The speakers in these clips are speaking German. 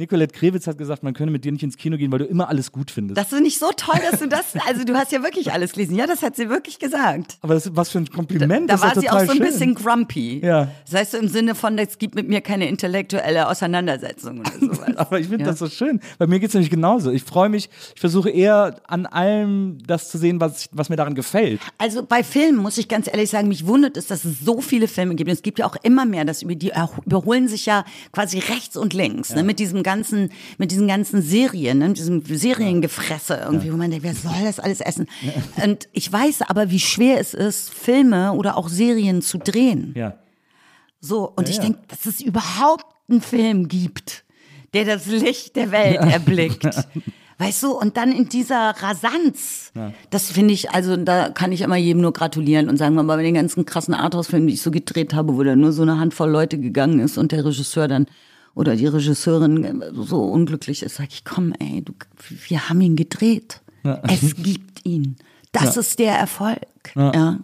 Nicolette Krewitz hat gesagt, man könne mit dir nicht ins Kino gehen, weil du immer alles gut findest. Das ist nicht so toll, dass du das, also du hast ja wirklich alles gelesen. Ja, das hat sie wirklich gesagt. Aber das, was für ein Kompliment. Da ist war ja sie auch so ein schön. bisschen grumpy. Ja. Das heißt so im Sinne von, es gibt mit mir keine intellektuelle Auseinandersetzung oder sowas. Aber ich finde Ja. das so schön. Bei mir geht es nämlich genauso. Ich freue mich, ich versuche eher an allem das zu sehen, was, was mir daran gefällt. Also bei Filmen muss ich ganz ehrlich sagen, mich wundert es, dass es so viele Filme gibt. Und es gibt ja auch immer mehr, dass über die erho- überholen sich ja quasi rechts und links, ne, mit diesem ganzen, mit diesen ganzen Serien, ne, mit diesem Seriengefresse irgendwie, wo man denkt, wer soll das alles essen? Und ich weiß aber, wie schwer es ist, Filme oder auch Serien zu drehen. Ja. So, und Ja, ich ja. denke, dass es überhaupt einen Film gibt, der das Licht der Welt erblickt. Weißt du, und dann in dieser Rasanz, das finde ich, also da kann ich immer jedem nur gratulieren und sagen, mal bei den ganzen krassen Arthouse-Filmen, die ich so gedreht habe, wo da nur so eine Handvoll Leute gegangen ist und der Regisseur dann oder die Regisseurin so unglücklich ist, sag ich, komm, ey, du, wir haben ihn gedreht. Es gibt ihn. Das ist der Erfolg. Ja.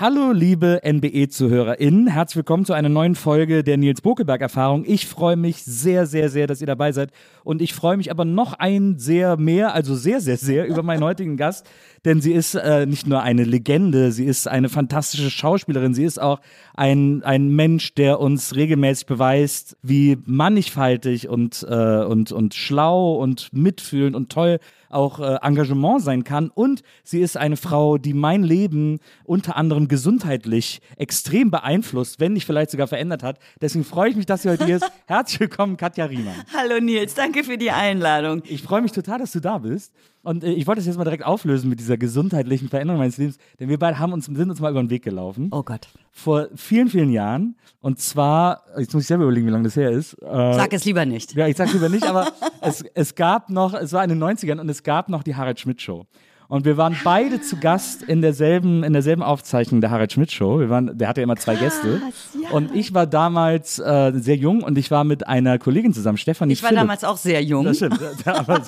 Hallo, liebe NBE-ZuhörerInnen. Herzlich willkommen zu einer neuen Folge der Nils Bokelberg-Erfahrung. Ich freue mich sehr, sehr, sehr, dass ihr dabei seid. Und ich freue mich aber noch ein sehr mehr, also sehr, sehr, sehr über meinen heutigen Gast. Denn sie ist äh, nicht nur eine Legende, sie ist eine fantastische Schauspielerin, sie ist auch ein, ein Mensch, der uns regelmäßig beweist, wie mannigfaltig und, äh, und, und schlau und mitfühlend und toll auch äh, Engagement sein kann. Und sie ist eine Frau, die mein Leben unter anderem gesundheitlich extrem beeinflusst, wenn nicht vielleicht sogar verändert hat. Deswegen freue ich mich, dass sie heute hier ist. Herzlich willkommen, Katja Riemann. Hallo Nils, danke für die Einladung. Ich freue mich total, dass du da bist. Und äh, ich wollte das jetzt mal direkt auflösen mit dieser gesundheitlichen Veränderung meines Lebens, denn wir beide haben uns, sind uns mal über den Weg gelaufen. Oh Gott. Vor vielen, vielen Jahren. Und zwar, jetzt muss ich selber überlegen, wie lange das her ist. Äh, Sag es lieber nicht. ja, ich sag's lieber nicht, aber es, es gab noch, es war in den 90ern und es gab noch die Harald Schmidt Show. Und wir waren beide zu Gast in derselben, in derselben Aufzeichnung der Harald Schmidt Show. Wir waren, der hatte ja immer zwei Gäste. Und ich war damals äh, sehr jung und ich war mit einer Kollegin zusammen, Stefanie Ich war Philipp. damals auch sehr jung. Das stimmt. aber,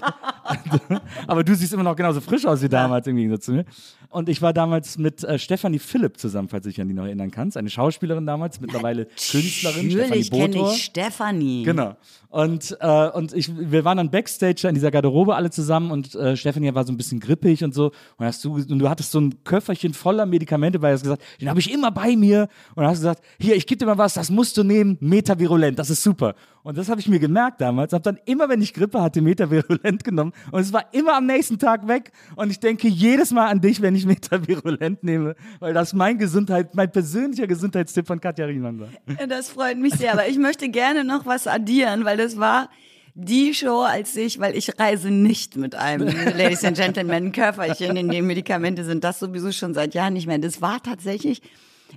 aber du siehst immer noch genauso frisch aus wie damals im Gegensatz zu mir. Und ich war damals mit äh, Stefanie Philipp zusammen, falls du dich an die noch erinnern kannst. Eine Schauspielerin damals, mittlerweile Künstlerin. Natürlich kenne ich Stefanie. Genau. Und, äh, und ich, wir waren dann Backstage in dieser Garderobe alle zusammen und äh, Stefanie war so ein bisschen grippig und so. Und, hast du, und du hattest so ein Köfferchen voller Medikamente, weil du hast gesagt, den habe ich immer bei mir. Und dann hast du gesagt, hier, ich gebe dir mal was, das musst du nehmen, Metavirulent, das ist super. Und das habe ich mir gemerkt damals. Habe dann immer, wenn ich Grippe hatte, Metavirulent genommen. Und es war immer am nächsten Tag weg. Und ich denke jedes Mal an dich, wenn ich Metavirulent nehme, weil das mein Gesundheit, mein persönlicher Gesundheitstipp von Katja Riemann war. Das freut mich sehr. Aber ich möchte gerne noch was addieren, weil das war die Show, als ich, weil ich reise nicht mit einem Ladies and Gentlemen Körperchen, in dem Medikamente sind, das sowieso schon seit Jahren nicht mehr. Das war tatsächlich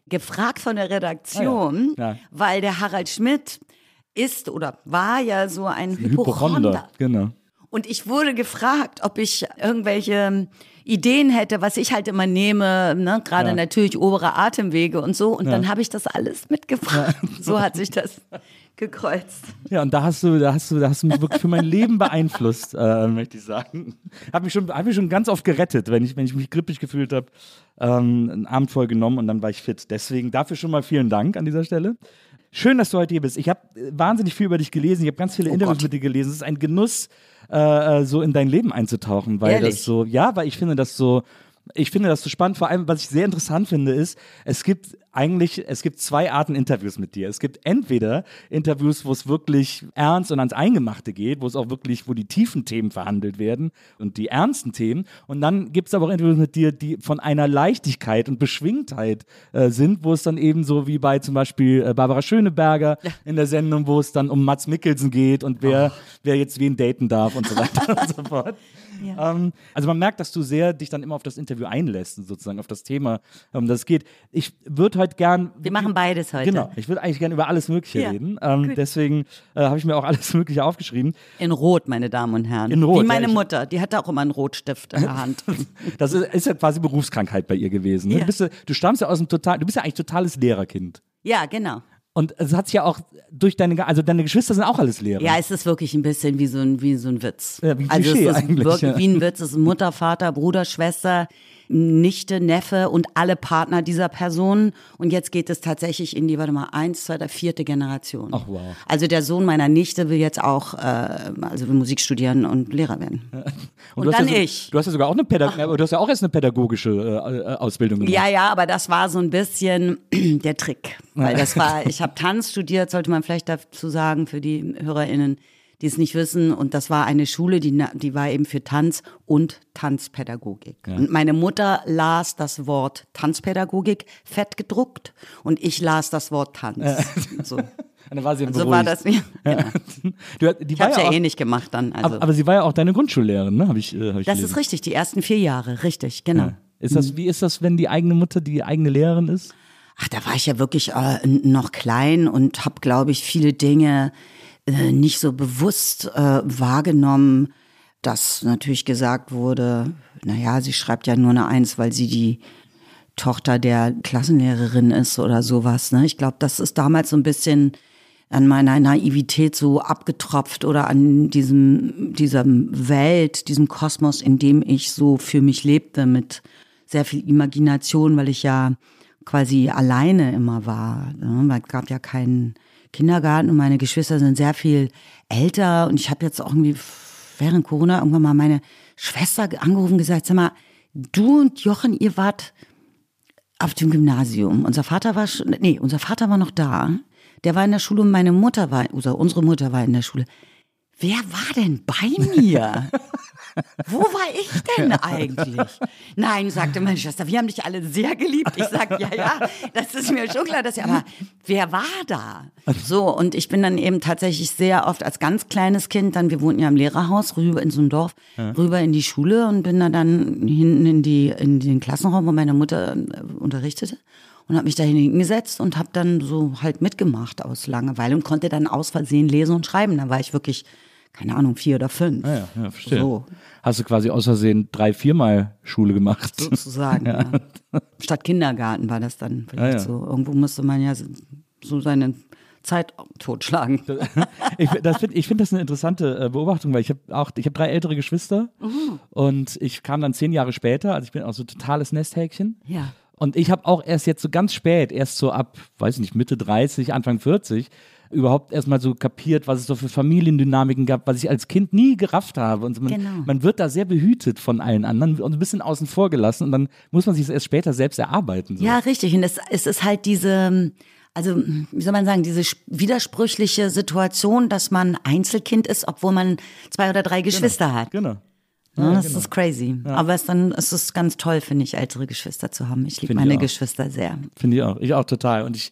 gefragt von der Redaktion, Ah ja. Ja. weil der Harald Schmidt ist oder war ja so ein Hypochonder. Hypochonder. Genau. Und ich wurde gefragt, ob ich irgendwelche Ideen hätte, was ich halt immer nehme, ne? gerade Ja. natürlich obere Atemwege und so. Und dann habe ich das alles mitgebracht. So hat sich das gekreuzt. Ja, und da hast du, da hast du, da hast du mich wirklich für mein Leben beeinflusst, äh, möchte ich sagen. Hab mich schon, hab mich schon ganz oft gerettet, wenn ich, wenn ich mich grippig gefühlt habe, ähm, einen Abend voll genommen und dann war ich fit. Deswegen dafür schon mal vielen Dank an dieser Stelle. Schön, dass du heute hier bist. Ich habe wahnsinnig viel über dich gelesen. Ich habe ganz viele Interviews Gott. mit dir gelesen. Es ist ein Genuss, äh, äh, so in dein Leben einzutauchen, weil Ehrlich? das so, ja, weil ich finde das so, ich finde das so spannend. Vor allem, was ich sehr interessant finde, ist, es gibt eigentlich, es gibt zwei Arten Interviews mit dir. Es gibt entweder Interviews, wo es wirklich ernst und ans Eingemachte geht, wo es auch wirklich, wo die tiefen Themen verhandelt werden und die ernsten Themen. Und dann gibt es aber auch Interviews mit dir, die von einer Leichtigkeit und Beschwingtheit äh, sind, wo es dann eben so wie bei zum Beispiel äh, Barbara Schöneberger in der Sendung, wo es dann um Mats Mikkelsen geht und wer, wer jetzt wen daten darf und so weiter und so fort. Ähm, also man merkt, dass du sehr dich dann immer auf das Interview einlässt, sozusagen auf das Thema, um das es geht. Ich würde heute gern. Wir machen beides heute. Genau, ich würde eigentlich gern über alles Mögliche Ja, reden. Ähm, deswegen äh, habe ich mir auch alles Mögliche aufgeschrieben. In Rot, meine Damen und Herren. In Rot, Wie meine ja, Mutter, die hatte auch immer einen Rotstift in der Hand. Das ist, ist ja quasi Berufskrankheit bei ihr gewesen. Ne? Ja. Du, bist, ja- du stammst ja aus einem total, du bist ja eigentlich totales Lehrerkind. ja, genau. Und es hat sich ja auch durch deine, also deine Geschwister sind auch alles Lehrer. Ja, es ist wirklich ein bisschen wie so ein, wie so ein Witz. Ja, wie ein also Klischee es ist eigentlich, wirklich ja. wie ein Witz. Es ist Mutter, Vater, Bruder, Schwester, Nichte, Neffe und alle Partner dieser Person. Und jetzt geht es tatsächlich in die, warte mal, eins, zwei, drei, vierte Generation. Ach, wow. Also der Sohn meiner Nichte will jetzt auch, äh, also Musik studieren und Lehrer werden. Und, hast dann ja so, ich. Du hast ja sogar auch eine Pädag du hast ja auch erst eine pädagogische äh, Ausbildung gemacht. Ja, ja, aber das war so ein bisschen der Trick. Weil das war, ich habe Tanz studiert, sollte man vielleicht dazu sagen, für die HörerInnen, die es nicht wissen. Und das war eine Schule, die, die war eben für Tanz und Tanzpädagogik. Und meine Mutter las das Wort Tanzpädagogik fett gedruckt und ich las das Wort Tanz. So, Und dann war sie so war das mir. Genau. Du, die Ich habe ja ja auch, eh nicht gemacht dann. Also. aber, aber sie war ja auch deine Grundschullehrerin, ne? Hab ich, äh, hab ich das gelesen. ist richtig, die ersten vier Jahre, richtig, genau. Ist das, wie ist das, wenn die eigene Mutter die eigene Lehrerin ist? Ach, da war ich ja wirklich äh, noch klein und habe, glaube ich, viele Dinge äh, nicht so bewusst äh, wahrgenommen, dass natürlich gesagt wurde, naja, sie schreibt ja nur eine Eins, weil sie die Tochter der Klassenlehrerin ist oder sowas. Ne? Ich glaube, das ist damals so ein bisschen an meiner Naivität so abgetropft oder an diesem, dieser Welt, diesem Kosmos, in dem ich so für mich lebte, mit sehr viel Imagination, weil ich ja quasi alleine immer war. Ne? Es gab ja keinen Kindergarten und meine Geschwister sind sehr viel älter und ich habe jetzt auch irgendwie während Corona irgendwann mal meine Schwester angerufen und gesagt, sag mal, du und Jochen, ihr wart auf dem Gymnasium. Unser Vater war schon, nee, unser Vater war noch da. Der war in der Schule und meine Mutter war, oder unsere Mutter war in der Schule. Wer war denn bei mir? Wo war ich denn eigentlich? Nein, sagte meine Schwester, wir haben dich alle sehr geliebt. Ich sag, ja, ja, das ist mir schon klar, dass ja, aber wer war da? So, und ich bin dann eben tatsächlich sehr oft als ganz kleines Kind, dann, wir wohnten ja im Lehrerhaus, rüber in so einem Dorf, rüber in die Schule und bin dann, dann hinten in die, in den Klassenraum, wo meine Mutter äh, unterrichtete und habe mich da hingesetzt und habe dann so halt mitgemacht aus Langeweile und konnte dann aus Versehen lesen und schreiben. Da war ich wirklich, keine Ahnung, vier oder fünf. Ah ja, ja, verstehe. So. Hast du quasi aus Versehen drei, viermal Schule gemacht. sozusagen. ja. Statt Kindergarten war das dann vielleicht Ah, ja. so. Irgendwo musste man ja so seine Zeit totschlagen. ich das find, ich finde das eine interessante äh, Beobachtung, weil ich habe auch, ich habe drei ältere Geschwister und ich kam dann zehn Jahre später, also ich bin auch so totales Nesthäkchen. Ja. Und ich habe auch erst jetzt so ganz spät, erst so ab, weiß ich nicht, Mitte 30, Anfang 40, überhaupt erstmal so kapiert, was es so für Familiendynamiken gab, was ich als Kind nie gerafft habe. Und man, Genau. man wird da sehr behütet von allen anderen und ein bisschen außen vor gelassen und dann muss man sich das erst später selbst erarbeiten. So. Ja, richtig. Und es, es ist halt diese, also wie soll man sagen, diese widersprüchliche Situation, dass man Einzelkind ist, obwohl man zwei oder drei Geschwister hat. Genau. Ja, das ist crazy. Aber es, dann, es ist ganz toll, finde ich, ältere Geschwister zu haben. Ich liebe ich meine auch. Geschwister sehr. Finde ich auch. Ich auch total. Und ich,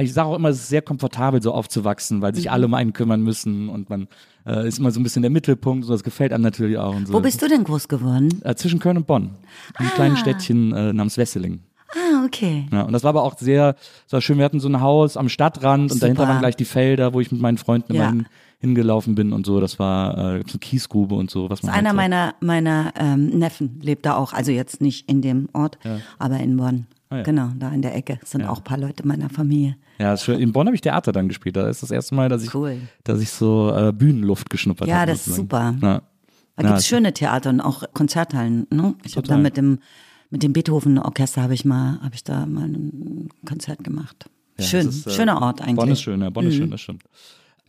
ich sage auch immer, es ist sehr komfortabel, so aufzuwachsen, weil Mhm. sich alle um einen kümmern müssen und man äh, ist immer so ein bisschen der Mittelpunkt. So, das gefällt einem natürlich auch. So. Wo bist du denn groß geworden? Äh, zwischen Köln und Bonn. Ein Ah. kleines Städtchen äh, namens Wesseling. Ah, okay. Ja, und das war aber auch sehr, war schön, wir hatten so ein Haus am Stadtrand und dahinter Super. waren gleich die Felder, wo ich mit meinen Freunden Ja. immer hin, hingelaufen bin und so. Das war äh, Kiesgrube und so. Was man Einer halt so. meiner, meiner ähm, Neffen lebt da auch, also jetzt nicht in dem Ort, aber in Bonn. Ah, ja. Genau, da in der Ecke sind auch ein paar Leute meiner Familie. Ja, in Bonn habe ich Theater dann gespielt. Da ist das erste Mal, dass ich, Cool. dass ich so äh, Bühnenluft geschnuppert Ja, habe. das ist super. Ja. Da Ja, gibt's schöne Theater und auch Konzerthallen. Ne? Ich habe da mit dem, mit dem Beethoven-Orchester habe ich mal, habe ich da mal ein Konzert gemacht. Ja, Schön, das ist, äh, schöner Ort eigentlich. Mhm. Bonn ist schön, ja, Bonn ist schön, das stimmt.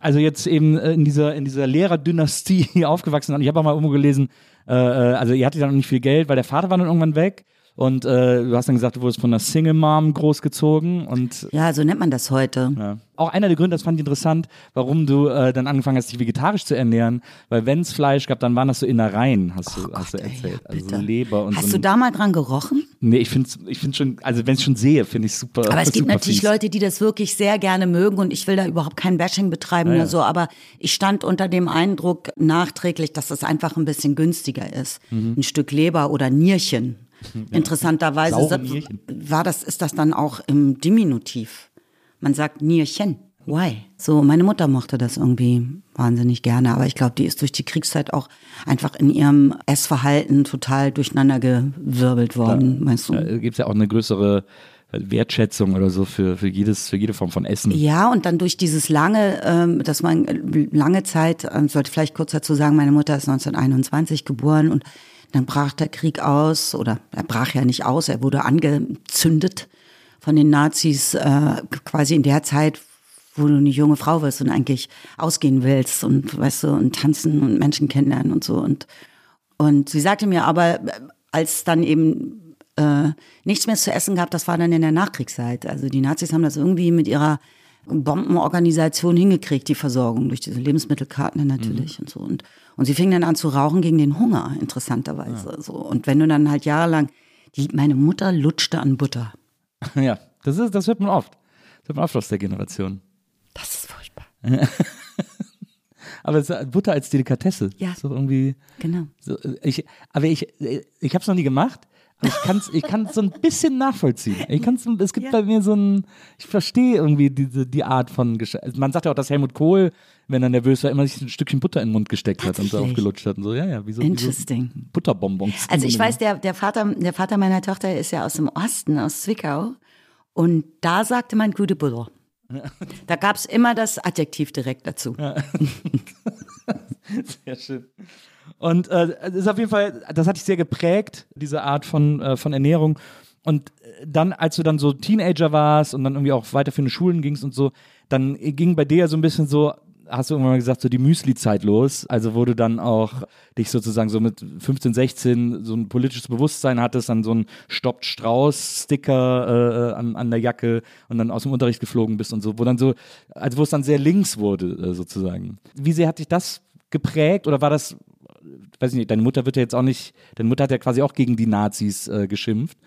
Also jetzt eben äh, in dieser, in dieser Lehrerdynastie aufgewachsen und ich habe auch mal irgendwo gelesen, äh, äh, also ihr hattet dann noch nicht viel Geld, weil der Vater war dann irgendwann weg und äh, du hast dann gesagt, du wurdest von einer Single Mom großgezogen und Ja, so nennt man das heute. ja. Auch einer der Gründe, das fand ich interessant, warum du äh, dann angefangen hast, dich vegetarisch zu ernähren, weil wenn es Fleisch gab, dann waren das so Innereien, hast du, hast du ey, erzählt. ja, also Leber und Hast so. du da mal dran gerochen? Nee, ich finde ich find schon, also wenn ich schon sehe, finde ich super. Aber es gibt natürlich fies. Leute, die das wirklich sehr gerne mögen und ich will da überhaupt kein Bashing betreiben ja. oder so, aber ich stand unter dem Eindruck nachträglich, dass das einfach ein bisschen günstiger ist. Mhm. Ein Stück Leber oder Nierchen. Interessanterweise sa- Nierchen. war das, ist das dann auch im Diminutiv. Man sagt Nierchen. Why? So, meine Mutter mochte das irgendwie wahnsinnig gerne, aber ich glaube, die ist durch die Kriegszeit auch einfach in ihrem Essverhalten total durcheinandergewirbelt worden, weißt du? Da gibt es ja auch eine größere Wertschätzung oder so für, für, jedes, für jede Form von Essen. Ja, und dann durch dieses lange, ähm, dass man äh, lange Zeit, ähm, sollte vielleicht kurz dazu sagen, meine Mutter ist 1921 geboren und dann brach der Krieg aus, oder er brach ja nicht aus, er wurde angezündet von den Nazis äh, quasi in der Zeit, wo du eine junge Frau wirst und eigentlich ausgehen willst und weißt du, und tanzen und Menschen kennenlernen und so. Und, und sie sagte mir aber, äh, als dann eben äh, nichts mehr zu essen gab, das war dann in der Nachkriegszeit. Also die Nazis haben das irgendwie mit ihrer Bombenorganisation hingekriegt, die Versorgung durch diese Lebensmittelkarten natürlich und so. Und, und sie fing dann an zu rauchen gegen den Hunger, interessanterweise. So. Und wenn du dann halt jahrelang, die, meine Mutter lutschte an Butter. Ja, das, ist, das hört man oft. Das hört man oft aus der Generation. Das ist furchtbar. Aber Butter als Delikatesse. Ja. Ist doch irgendwie. Genau. So, äh, ich, aber ich, äh, ich habe es noch nie gemacht. Aber ich kann es ich kann's so ein bisschen nachvollziehen. Ich kann's, es gibt Ja. bei mir so ein, ich verstehe irgendwie diese, die Art von Man sagt ja auch, dass Helmut Kohl, wenn er nervös war, immer sich ein Stückchen Butter in den Mund gesteckt hat und so aufgelutscht hat und so. Ja, ja, wie so, wie so Interesting. Butterbonbons. Also ich weiß, der, der, Vater, der Vater meiner Tochter ist ja aus dem Osten, aus Zwickau. Und da sagte man gute Butter. Da gab es immer das Adjektiv direkt dazu. Sehr schön. Und äh, das ist auf jeden Fall, das hat dich sehr geprägt, diese Art von, äh, von Ernährung. Und äh, dann, als du dann so Teenager warst und dann irgendwie auch weiterführende Schulen gingst und so, dann ging bei dir ja so ein bisschen so, hast du irgendwann mal gesagt, so die Müsli-Zeit los. Also wo du dann auch dich sozusagen so mit 15, 16 so ein politisches Bewusstsein hattest, dann so ein Stoppt Strauß-Sticker äh, an, an der Jacke und dann aus dem Unterricht geflogen bist und so, wo dann so, also wo es dann sehr links wurde, äh, sozusagen. Wie sehr hat dich das geprägt oder war das, weiß ich nicht, deine Mutter wird ja jetzt auch nicht, deine Mutter hat ja quasi auch gegen die Nazis äh, geschimpft.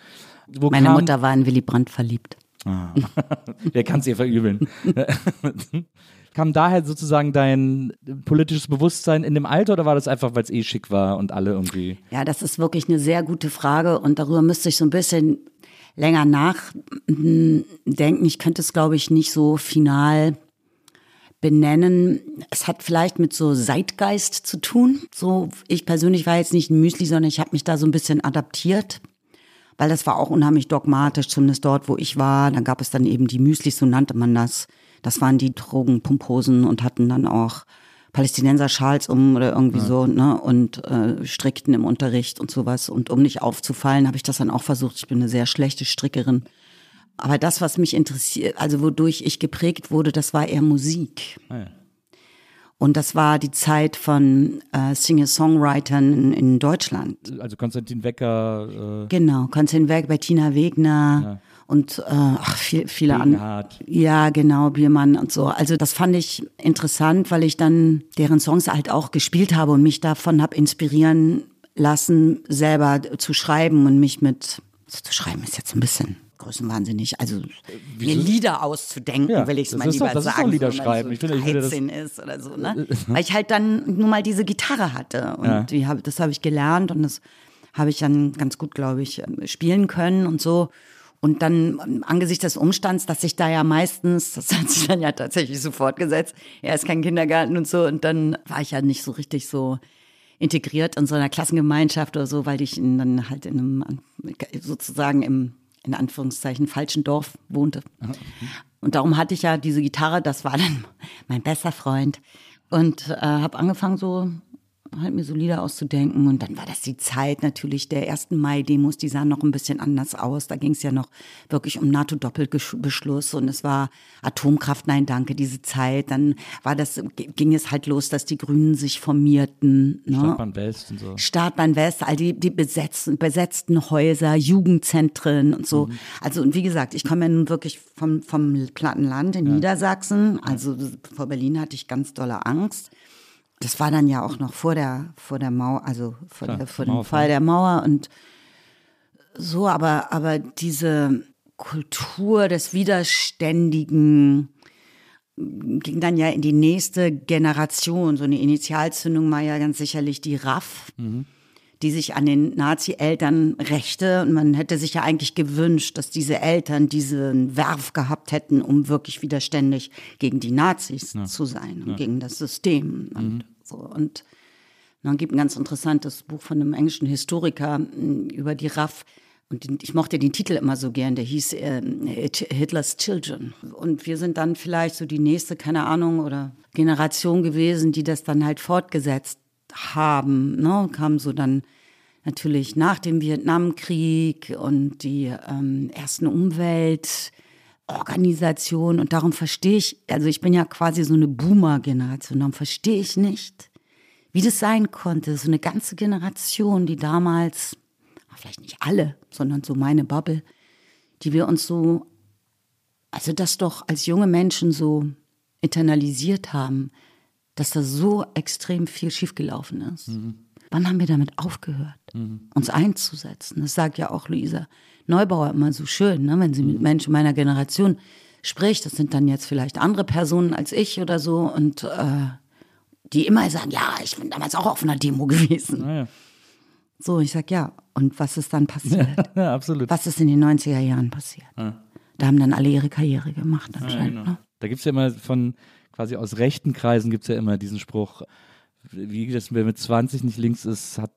Wo Meine kam, Mutter war in Willy Brandt verliebt. Wer kann es ihr verübeln? kam daher sozusagen dein politisches Bewusstsein in dem Alter oder war das einfach, weil es eh schick war und alle irgendwie? Ja, das ist wirklich eine sehr gute Frage und darüber müsste ich so ein bisschen länger nachdenken. Ich könnte es, glaube ich, nicht so final benennen. Es hat vielleicht mit so Zeitgeist zu tun. So, ich persönlich war jetzt nicht ein Müsli, sondern ich habe mich da so ein bisschen adaptiert. Weil das war auch unheimlich dogmatisch, zumindest dort, wo ich war. Dann gab es dann eben die Müslis, so nannte man das. Das waren die Drogenpumposen und hatten dann auch Palästinenser-Schals um oder irgendwie so, ne? Und äh, strickten im Unterricht und sowas. Und um nicht aufzufallen, habe ich das dann auch versucht. Ich bin eine sehr schlechte Strickerin. Aber das, was mich interessiert, also wodurch ich geprägt wurde, das war eher Musik. Ah, ja. Und das war die Zeit von äh, Singer-Songwritern in, in Deutschland. Also Konstantin Wecker, äh, Genau, Konstantin Werk, Bettina Wegner und äh, ach, viel, viele andere. Ja, genau, Biermann und so. Also das fand ich interessant, weil ich dann deren Songs halt auch gespielt habe und mich davon habe inspirieren lassen, selber zu schreiben und mich mit, also zu schreiben ist jetzt ein bisschen größenwahnsinnig, also mir Lieder auszudenken, Ja, will ich es mal lieber doch- das ist doch sagen. Lieder schreiben. So Ich finde- ich finde das- 13 ist oder so, ne? Weil ich halt dann nun mal diese Gitarre hatte und Ja. die hab, das habe ich gelernt und das habe ich dann ganz gut, glaube ich, spielen können und so. Und dann angesichts des Umstands, dass sich da ja meistens, das hat sich dann ja tatsächlich so fortgesetzt, er ist kein Kindergarten und so, und dann war ich ja nicht so richtig so integriert in so einer Klassengemeinschaft oder so, weil ich in, dann halt in einem, sozusagen im, in Anführungszeichen, falschen Dorf wohnte. Und darum hatte ich ja diese Gitarre, das war dann mein bester Freund. Und äh, habe angefangen so halt mir so Lieder auszudenken. Und dann war das die Zeit natürlich der ersten Mai-Demos, die sahen noch ein bisschen anders aus. Da ging es ja noch wirklich um NATO-Doppelbeschluss und es war Atomkraft, nein, danke, diese Zeit. Dann war das, ging es halt los, dass die Grünen sich formierten. Ne? Startbahn West und so. Startbahn West, all die, die besetzten, besetzten Häuser, Jugendzentren und so. Mhm. Also, und wie gesagt, ich komme ja nun wirklich vom, vom Plattenland in ja. Niedersachsen. Also vor Berlin hatte ich ganz dolle Angst das war dann ja auch noch vor der, vor der Mauer, also vor, Klar, der, vor dem Fall der Mauer und so, aber, aber diese Kultur des Widerständigen ging dann ja in die nächste Generation. So eine Initialzündung war ja ganz sicherlich die RAF. Mhm die sich an den Nazi-Eltern rächte. Und man hätte sich ja eigentlich gewünscht, dass diese Eltern diesen Werf gehabt hätten, um wirklich widerständig gegen die Nazis ja. zu sein und ja. gegen das System. Und, mhm. so. und dann gibt ein ganz interessantes Buch von einem englischen Historiker hm, über die RAF. Und ich mochte den Titel immer so gern, der hieß äh, Hitlers Children. Und wir sind dann vielleicht so die nächste, keine Ahnung, oder Generation gewesen, die das dann halt fortgesetzt haben. Ne? Kam so dann natürlich nach dem Vietnamkrieg und die ähm, ersten Umweltorganisationen. Und darum verstehe ich, also ich bin ja quasi so eine Boomer-Generation, darum verstehe ich nicht, wie das sein konnte. So eine ganze Generation, die damals, vielleicht nicht alle, sondern so meine Bubble, die wir uns so, also das doch als junge Menschen so internalisiert haben, dass da so extrem viel schiefgelaufen ist. Mhm. Wann haben wir damit aufgehört, mhm. uns einzusetzen? Das sagt ja auch Luisa Neubauer immer so schön, ne? wenn sie mit. Menschen meiner Generation spricht. Das sind dann jetzt vielleicht andere Personen als ich oder so und äh, die immer sagen, ja, ich bin damals auch auf einer Demo gewesen. Ja. So, ich sag ja. Und was ist dann passiert? Ja, ja, absolut. Was ist in den 90er Jahren passiert? Da haben dann alle ihre Karriere gemacht anscheinend. Genau. Ne? Da gibt es ja immer von quasi aus rechten Kreisen gibt es ja immer diesen Spruch, wie das, wer mit 20 nicht links ist, hat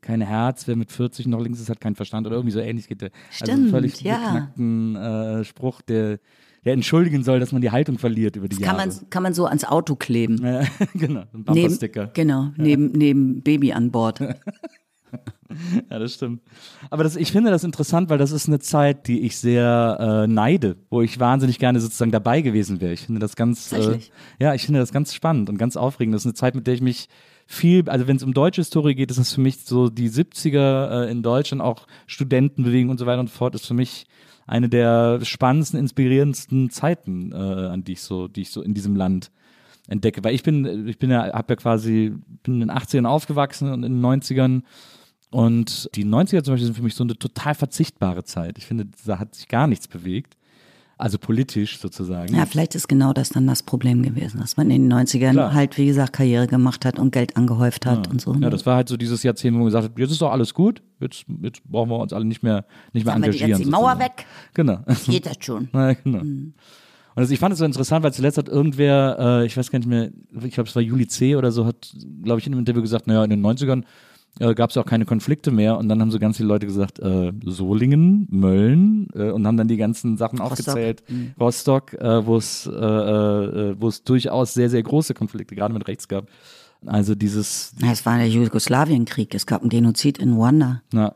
kein Herz, wer mit 40 noch links ist, hat keinen Verstand oder irgendwie so ähnlich geht der. Stimmt, also völlig ja. beknackten äh, Spruch, der, der entschuldigen soll, dass man die Haltung verliert über die das kann Jahre. Man, kann man so ans Auto kleben. Ja, genau, ein Bumpersticker. Neben, genau, ja. neben, neben Baby an Bord. ja, das stimmt. Aber das, ich finde das interessant, weil das ist eine Zeit, die ich sehr äh, neide, wo ich wahnsinnig gerne sozusagen dabei gewesen wäre. Ich finde das ganz, äh, ja, ich finde das ganz spannend und ganz aufregend. Das ist eine Zeit, mit der ich mich viel, also wenn es um deutsche Historie geht, ist das für mich so die 70er äh, in Deutschland, auch Studentenbewegung und so weiter und so fort, ist für mich eine der spannendsten, inspirierendsten Zeiten, äh, an die ich so, die ich so in diesem Land entdecke. Weil ich bin, ich bin ja, habe ja quasi, bin in den 80ern aufgewachsen und in den 90ern und die 90er zum Beispiel sind für mich so eine total verzichtbare Zeit. Ich finde, da hat sich gar nichts bewegt. Also politisch sozusagen. Ja, vielleicht ist genau das dann das Problem gewesen, dass man in den 90ern Klar. halt, wie gesagt, Karriere gemacht hat und Geld angehäuft hat ja. und so. Ja, das war halt so dieses Jahrzehnt, wo man gesagt hat, jetzt ist doch alles gut, jetzt, jetzt brauchen wir uns alle nicht mehr, nicht mehr engagieren. Wir jetzt die Mauer weg. Genau. Geht das schon. Ja, genau. Mhm. Und also ich fand es so interessant, weil zuletzt hat irgendwer, äh, ich weiß gar nicht mehr, ich glaube, es war Juli C. oder so, hat, glaube ich, in einem Interview gesagt, naja, in den 90ern äh, gab es auch keine Konflikte mehr und dann haben so ganz viele Leute gesagt, äh, Solingen, Mölln äh, und haben dann die ganzen Sachen Rostock. aufgezählt. Mhm. Rostock, äh, wo es äh, äh, wo es durchaus sehr, sehr große Konflikte gerade mit rechts gab. Also dieses. Ja, es war der Jugoslawienkrieg, es gab einen Genozid in Ruanda. Ja,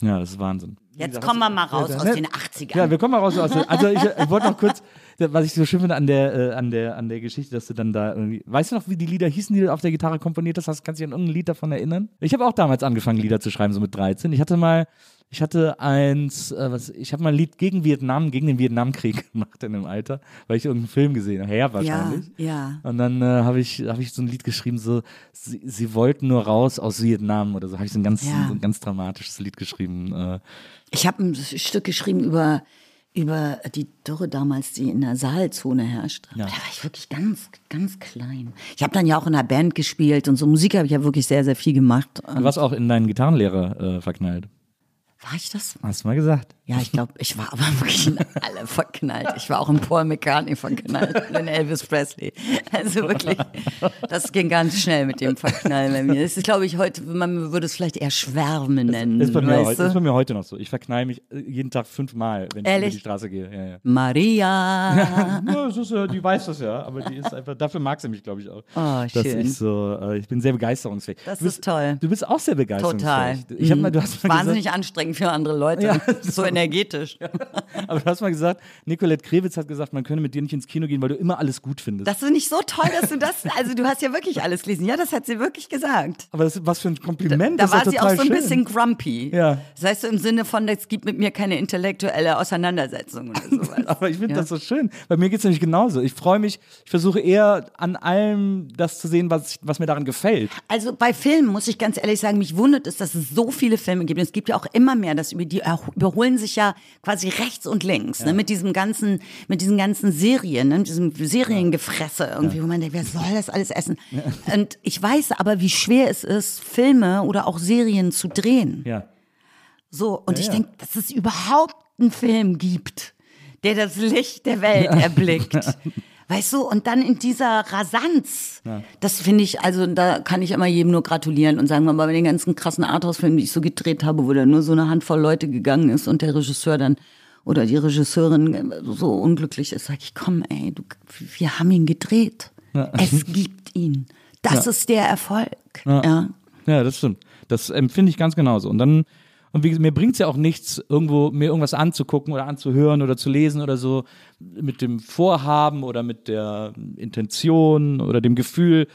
ja das ist Wahnsinn. Jetzt kommen wir mal raus aus den 80ern. Ja, wir kommen mal raus aus den Also ich, ich wollte noch kurz, was ich so schön finde an der, äh, an, der, an der Geschichte, dass du dann da irgendwie. Weißt du noch, wie die Lieder hießen, die du auf der Gitarre komponiert hast? Kannst du dich an irgendein Lied davon erinnern? Ich habe auch damals angefangen, Lieder zu schreiben, so mit 13. Ich hatte mal, ich hatte eins, äh, was, ich habe mal ein Lied gegen Vietnam, gegen den Vietnamkrieg gemacht in dem Alter, weil ich irgendeinen Film gesehen habe, her wahrscheinlich. Ja, ja. Und dann äh, habe ich, hab ich so ein Lied geschrieben, so, sie, sie wollten nur raus aus Vietnam oder so, habe ich so ein ganz, ja. so ein ganz dramatisches Lied geschrieben. Äh, ich habe ein Stück geschrieben über über die Dürre damals, die in der Saalzone herrscht. Ja. Da war ich wirklich ganz, ganz klein. Ich habe dann ja auch in einer Band gespielt und so Musik habe ich ja wirklich sehr, sehr viel gemacht. Du warst auch in deinen Gitarrenlehrer äh, verknallt. War ich das? Hast du mal gesagt. Ja, ich glaube, ich war aber wirklich in alle verknallt. Ich war auch in Paul McCartney verknallt und in Elvis Presley. Also wirklich, das ging ganz schnell mit dem Verknallen bei mir. Das ist, glaube ich, heute, man würde es vielleicht eher Schwärme nennen. Ist bei, mir heute, ist bei mir heute noch so. Ich verknall mich äh, jeden Tag fünfmal, wenn ich Ehrlich? über die Straße gehe. Ja, ja. Maria. Ja, das ist, äh, die weiß das ja, aber die ist einfach, dafür mag sie mich, glaube ich, auch. Oh, schön. ich so, äh, ich bin sehr begeisterungsfähig. Das bist, ist toll. Du bist auch sehr Total. begeisterungsfähig. Ich hab mal, du hast mal Wahnsinnig gesagt, anstrengend für andere Leute. Ja. so energetisch. aber du hast mal gesagt, Nicolette Krewitz hat gesagt, man könne mit dir nicht ins Kino gehen, weil du immer alles gut findest. Das finde ich so toll, dass du das, also du hast ja wirklich alles gelesen. Ja, das hat sie wirklich gesagt. aber das ist was für ein Kompliment. Da das war ist sie auch so ein schön. bisschen grumpy. Ja. Das heißt so im Sinne von, es gibt mit mir keine intellektuelle Auseinandersetzung oder sowas. Aber ich finde Ja. das so schön. Bei mir geht es nämlich genauso. Ich freue mich, ich versuche eher an allem das zu sehen, was, was mir daran gefällt. Also bei Filmen muss ich ganz ehrlich sagen, mich wundert es, dass es so viele Filme gibt. Und es gibt ja auch immer mehr, dass über die erho- überholen sich ja quasi rechts und links, ne, mit diesem ganzen, mit diesen ganzen Serien, ne, mit diesem Seriengefresse irgendwie, wo man denkt, wer soll das alles essen? Und ich weiß aber, wie schwer es ist, Filme oder auch Serien zu drehen. Ja. So, und Ja, ich ja. denke, dass es überhaupt einen Film gibt, der das Licht der Welt erblickt. Weißt du, und dann in dieser Rasanz, das finde ich, also da kann ich immer jedem nur gratulieren und sagen, aber bei den ganzen krassen Arthouse-Filmen, die ich so gedreht habe, wo da nur so eine Handvoll Leute gegangen ist und der Regisseur dann oder die Regisseurin so unglücklich ist, sage ich, komm, ey, du, wir haben ihn gedreht. Es gibt ihn. Das ist der Erfolg. Ja. Ja, das stimmt. Das empfinde ich ganz genauso. Und dann, und wie mir bringt es ja auch nichts, irgendwo mir irgendwas anzugucken oder anzuhören oder zu lesen oder so, mit dem Vorhaben oder mit der Intention oder dem Gefühl,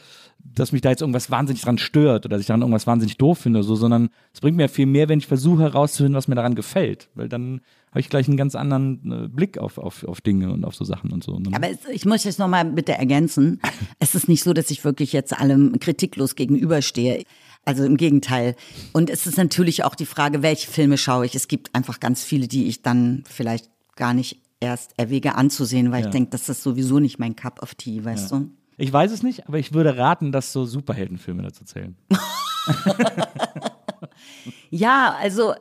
dass mich da jetzt irgendwas wahnsinnig dran stört oder dass ich daran irgendwas wahnsinnig doof finde oder so, sondern es bringt mir viel mehr, wenn ich versuche herauszufinden, was mir daran gefällt. Weil dann habe ich gleich einen ganz anderen äh, Blick auf, auf, auf Dinge und auf so Sachen und so. Aber es, ich muss jetzt nochmal bitte ergänzen. Es ist nicht so, dass ich wirklich jetzt allem kritiklos gegenüberstehe. Also im Gegenteil. Und es ist natürlich auch die Frage, welche Filme schaue ich. Es gibt einfach ganz viele, die ich dann vielleicht gar nicht erst erwäge anzusehen, weil ich denke, das ist sowieso nicht mein Cup of Tea, weißt du? ich weiß es nicht, aber ich würde raten, dass so Superheldenfilme dazu zählen. Ja, also.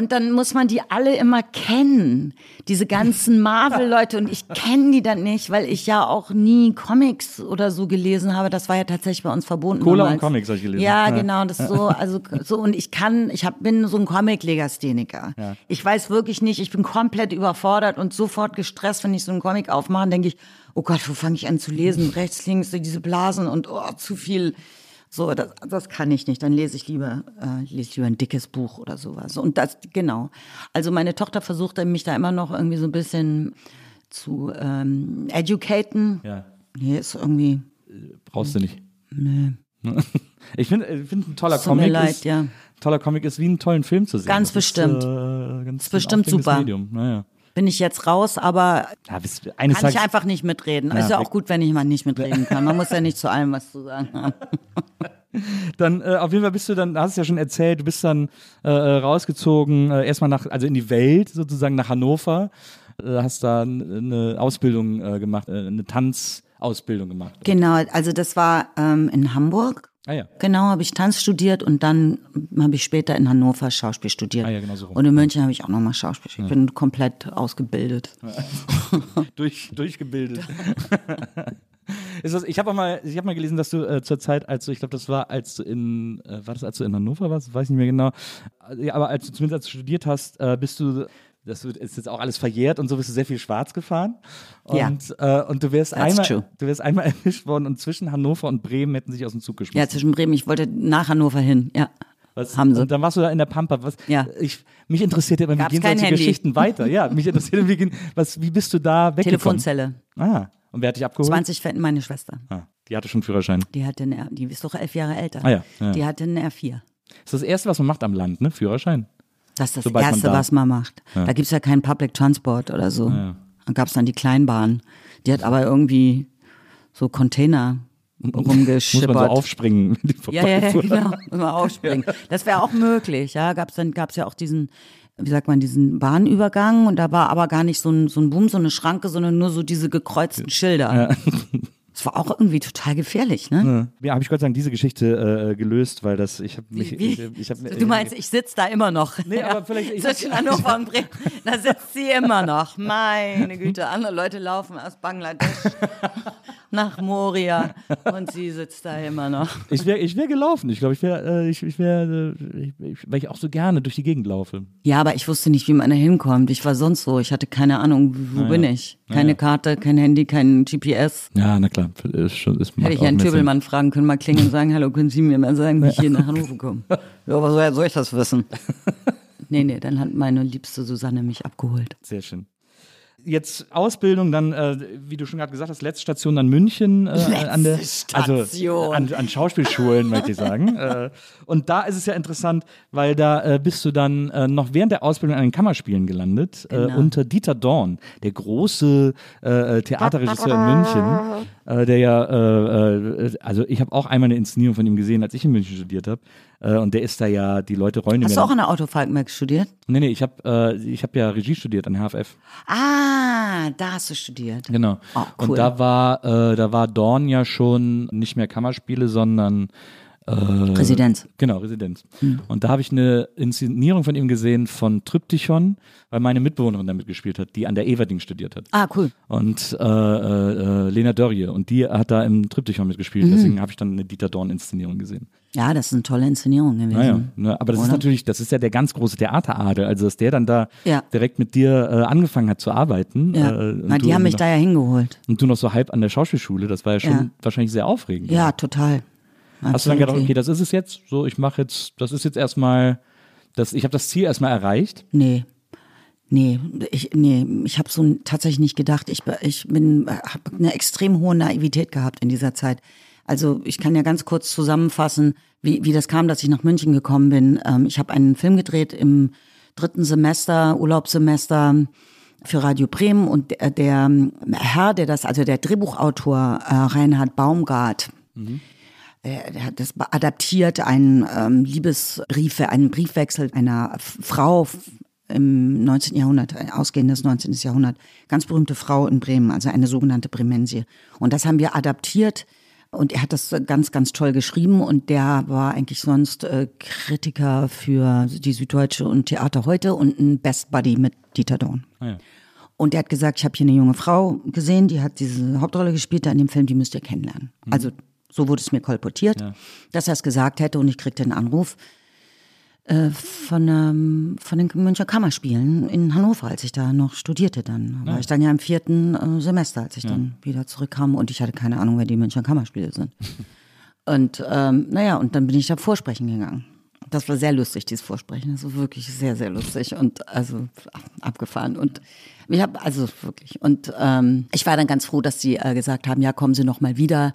Und dann muss man die alle immer kennen, diese ganzen Marvel-Leute. Und ich kenne die dann nicht, weil ich ja auch nie Comics oder so gelesen habe. Das war ja tatsächlich bei uns verboten. Cola damals. und Comics habe ich gelesen. Ja, Ja. genau, das so, also so und ich kann, ich hab, bin so ein Comic-Legastheniker. Ich weiß wirklich nicht, ich bin komplett überfordert und sofort gestresst, wenn ich so einen Comic aufmache, denke ich, oh Gott, wo fange ich an zu lesen? Rechts, links, diese Blasen und oh, zu viel. So, das, das kann ich nicht. Dann lese ich lieber, äh, lese ich lieber ein dickes Buch oder sowas. Und das, genau. Also meine Tochter versucht mich da immer noch irgendwie so ein bisschen zu ähm, educaten. Ja. Nee, ist irgendwie, Brauchst du nicht. Nee. Ich finde, find, ein toller tut mir Comic leid, ist, ja. toller Comic ist wie einen tollen Film zu sehen. Ganz Das bestimmt. Ist, äh, ganz Ist bestimmt super. Medium. Naja. Bin ich jetzt raus, aber Ja, kann ich Tages, einfach nicht mitreden. ist ja auch gut, wenn ich mal nicht mitreden kann. Man muss ja nicht zu allem was zu sagen haben. dann äh, auf jeden Fall bist du dann, hast es ja schon erzählt, du bist dann äh, äh, rausgezogen, äh, erstmal nach, also in die Welt, sozusagen nach Hannover, äh, hast da eine Ausbildung äh, gemacht, äh, eine Tanzausbildung gemacht. Genau, also das war ähm, in Hamburg. Ah ja. Genau, habe ich Tanz studiert und dann habe ich später in Hannover Schauspiel studiert. Ah ja, genau so rum. Und in München habe ich auch nochmal Schauspiel. Ich bin komplett ausgebildet. Durch, durchgebildet. Das, ich habe mal, ich habe mal gelesen, dass du äh, zur Zeit, als du, ich glaube, das war, als du in, äh, war das, als du in Hannover warst, weiß ich nicht mehr genau, ja, aber als du zumindest als du studiert hast, äh, bist du, das wird, ist jetzt auch alles verjährt und so bist du sehr viel schwarz gefahren Ja. und äh, und du wärst That's einmal, true. du wärst einmal erwischt worden und zwischen Hannover und Bremen hätten sich aus dem Zug Ja, geschmissen. zwischen Bremen. Ich wollte nach Hannover hin. Ja. Was, haben sie. Und dann warst du da in der Pampa. Was, Ja. ich, mich interessiert immer, wie Gab's gehen kein solche. Geschichten weiter? Ja, mich interessiert, wie, gehen- was, wie bist du da weggekommen? Telefonzelle. Ah, und wer hat dich abgeholt? 20 Fetten, meine Schwester. Ah, die hatte schon Führerschein. Die hatte eine, die ist doch elf Jahre älter. Ah ja, ja. Die hatte eine R4. Das ist das Erste, was man macht am Land, ne? Führerschein. Das ist das Sobald man Erste, darf. was man macht. Da gibt's ja keinen Public Transport oder so. Dann gab's dann die Kleinbahn. Die hat aber irgendwie so Container Muss man so rumgeschippert. aufspringen. ja, ja, ja, genau. Immer aufspringen. Das wäre auch möglich. Ja, gab's dann gab's ja auch diesen, wie sagt man, diesen Bahnübergang und da war aber gar nicht so ein, so ein Boom, so eine Schranke, sondern nur so diese gekreuzten Schilder. Das war auch irgendwie total gefährlich, ne? Ja, habe ich Gott sei Dank diese Geschichte äh, gelöst, weil das, ich habe mich, ich, ich hab, du meinst, ich sitze da immer noch. Nee, aber vielleicht- ich- Zwischen Hannover und Bremen, da sitzt sie immer noch. Meine Güte, andere Leute laufen aus Bangladesch nach Moria und sie sitzt da immer noch. ich wäre ich wär gelaufen. Ich glaube, ich wäre, äh, ich, ich wäre, äh, weil ich auch so gerne durch die Gegend laufe. Ja, aber ich wusste nicht, wie man da hinkommt. Ich war sonst so. Ich hatte keine Ahnung, wo bin ich? Keine Karte, kein Handy, kein GPS. Ja, na klar, ist schon, ist Hätte ich Herrn. Töbelmann fragen können, mal klingeln und sagen, hallo, können Sie mir mal sagen, wie ich hier nach Hannover komme? Ja, aber woher soll ich das wissen? Nee, nee, dann hat meine liebste Susanne mich abgeholt. Sehr schön. Jetzt Ausbildung, dann, äh, wie du schon gerade gesagt hast, letzte Station dann München äh, an der also Station. an, an Schauspielschulen, möchte ich sagen. äh, und da ist es ja interessant, weil da äh, bist du dann äh, noch während der Ausbildung an den Kammerspielen gelandet, äh, Genau. unter Dieter Dorn, der große Theaterregisseur in München, der ja, also ich habe auch einmal eine Inszenierung von ihm gesehen, als ich in München studiert habe. Äh, und der ist da ja, die Leute rollen Hast du auch an der Falkenberg studiert? Nee, nee, ich habe äh, ich hab ja Regie studiert an der HFF. Ah, da hast du studiert. Genau. Oh, cool. Und da war, äh, da war Dorn ja schon nicht mehr Kammerspiele, sondern äh, Residenz. Genau, Residenz. Hm. Und da habe ich eine Inszenierung von ihm gesehen von Tryptychon, weil meine Mitbewohnerin da mitgespielt hat, die an der Everding studiert hat. Ah, cool. Und äh, äh, äh, Lena Dörrie. Und die hat da im Tryptychon mitgespielt. Mhm. Deswegen habe ich dann eine Dieter Dorn-Inszenierung gesehen. Ja, das ist eine tolle Inszenierung gewesen. Naja, ne, aber das ist Oder? natürlich, das ist ja der ganz große Theateradel. Also, dass der dann da Ja. direkt mit dir äh, angefangen hat zu arbeiten. Ja. Äh, Na, die haben mich noch, da ja hingeholt. Und du noch so halb an der Schauspielschule, das war ja schon Ja. wahrscheinlich sehr aufregend. Ja, total. Hast du dann gedacht, okay, das ist es jetzt, so, ich mache jetzt, das ist jetzt erstmal, das, ich habe das Ziel erstmal erreicht. Nee. Nee, ich, nee, ich habe so tatsächlich nicht gedacht. Ich, ich bin, habe eine extrem hohe Naivität gehabt in dieser Zeit. Also ich kann ja ganz kurz zusammenfassen, wie, wie das kam, dass ich nach München gekommen bin. Ähm, ich habe einen Film gedreht im dritten Semester, Urlaubssemester für Radio Bremen und der, der Herr, der das, also der Drehbuchautor äh, Reinhard Baumgart, äh, der hat das adaptiert, einen ähm, Liebesbrief, einen Briefwechsel einer Frau im 19. Jahrhundert, ausgehendes 19. Jahrhundert, ganz berühmte Frau in Bremen, also eine sogenannte Bremensie. Und das haben wir adaptiert und er hat das ganz, ganz toll geschrieben und der war eigentlich sonst äh, Kritiker für die Süddeutsche und Theater heute und ein Best Buddy mit Dieter Dorn. Ah, ja. Und der hat gesagt, ich habe hier eine junge Frau gesehen, die hat diese Hauptrolle gespielt da in dem Film, die müsst ihr kennenlernen. Also so wurde es mir kolportiert, dass er es gesagt hätte und ich kriegte einen Anruf äh, von, ähm, von den Münchner Kammerspielen in Hannover, als ich da noch studierte dann. War ich dann ja im vierten äh, Semester, als ich dann wieder zurückkam und ich hatte keine Ahnung, wer die Münchner Kammerspiele sind. Und ähm, naja, und dann bin ich da vorsprechen gegangen. Das war sehr lustig, dieses Vorsprechen. Das war wirklich sehr, sehr lustig und also abgefahren. Und ich habe also wirklich. Und ähm, ich war dann ganz froh, dass sie äh, gesagt haben, ja, kommen Sie noch mal wieder.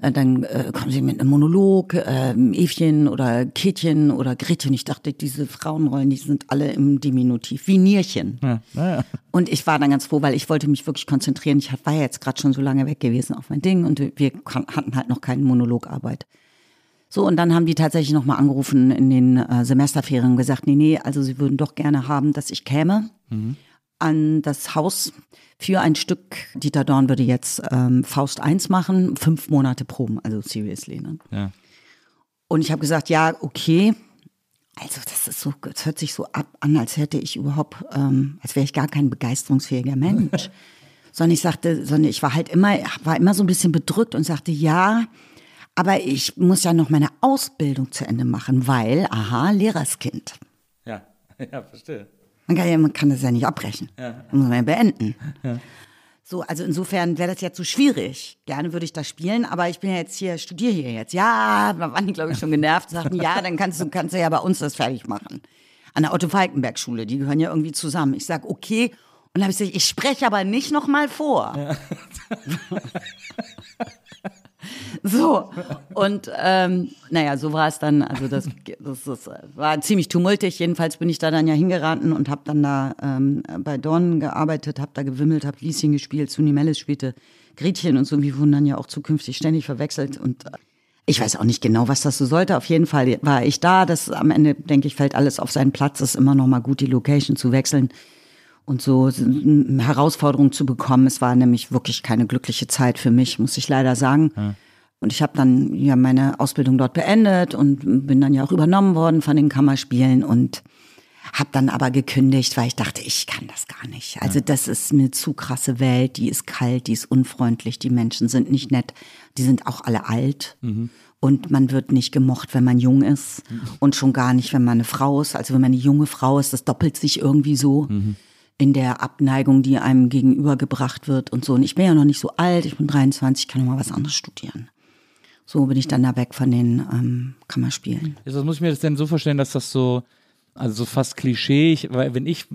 Äh, dann äh, kommen Sie mit einem Monolog, äh, Evchen oder Kätchen oder Gretchen. Ich dachte, diese Frauenrollen, die sind alle im Diminutiv, wie Nierchen. Ja, naja. Und ich war dann ganz froh, weil ich wollte mich wirklich konzentrieren. Ich war ja jetzt gerade schon so lange weg gewesen auf mein Ding und wir hatten halt noch keine Monologarbeit. So, und dann haben die tatsächlich nochmal angerufen in den äh, Semesterferien und gesagt, nee, nee, also sie würden doch gerne haben, dass ich käme an das Haus für ein Stück. Dieter Dorn würde jetzt ähm, Faust 1 machen, fünf Monate Proben, also seriously. Ne? Ja. Und ich habe gesagt, ja, okay. Also das ist so, das hört sich so ab an, als hätte ich überhaupt, ähm, als wäre ich gar kein begeisterungsfähiger Mensch. sondern ich sagte, sondern ich war halt immer, war immer so ein bisschen bedrückt und sagte, ja, aber ich muss ja noch meine Ausbildung zu Ende machen, weil, aha, Lehrerskind. Ja, ja, verstehe. Man kann, ja, man kann das ja nicht abbrechen. Ja. muss man ja beenden. So, also insofern wäre das jetzt so schwierig. Gerne würde ich das spielen, aber ich bin ja jetzt hier, studiere hier jetzt. Ja, da waren die, glaube ich, schon genervt, sagten, ja, dann kannst du, kannst du ja bei uns das fertig machen. An der Otto-Falkenberg-Schule, die gehören ja irgendwie zusammen. Ich sag, okay. Und dann habe ich gesagt, ich spreche aber nicht noch mal vor. So, und ähm, naja, so war es dann. Also das, das, das war ziemlich tumultig. Jedenfalls bin ich da dann ja hingeraten und habe dann da ähm, bei Dorn gearbeitet, habe da gewimmelt, habe Lieschen gespielt, Suni Mellis spielte Gretchen und so. Wir wurden dann ja auch zukünftig ständig verwechselt und äh, ich weiß auch nicht genau, was das so sollte. Auf jeden Fall war ich da. Das am Ende, denke ich, fällt alles auf seinen Platz. Es ist immer noch mal gut, die Location zu wechseln. Und so Herausforderungen zu bekommen. Es war nämlich wirklich keine glückliche Zeit für mich, muss ich leider sagen. Ja. Und ich habe dann ja meine Ausbildung dort beendet und bin dann ja auch übernommen worden von den Kammerspielen und habe dann aber gekündigt, weil ich dachte, ich kann das gar nicht. Also das ist eine zu krasse Welt, die ist kalt, die ist unfreundlich, die Menschen sind nicht nett, die sind auch alle alt. Mhm. Und man wird nicht gemocht, wenn man jung ist mhm. und schon gar nicht, wenn man eine Frau ist. Also wenn man eine junge Frau ist, das doppelt sich irgendwie so. Mhm in der Abneigung, die einem gegenübergebracht wird und so. Und ich bin ja noch nicht so alt, ich bin 23, kann noch mal was anderes studieren. So bin ich dann da weg von den ähm, Kammerspielen. Also muss ich mir das denn so vorstellen, dass das so, also so fast Klischee, weil wenn ich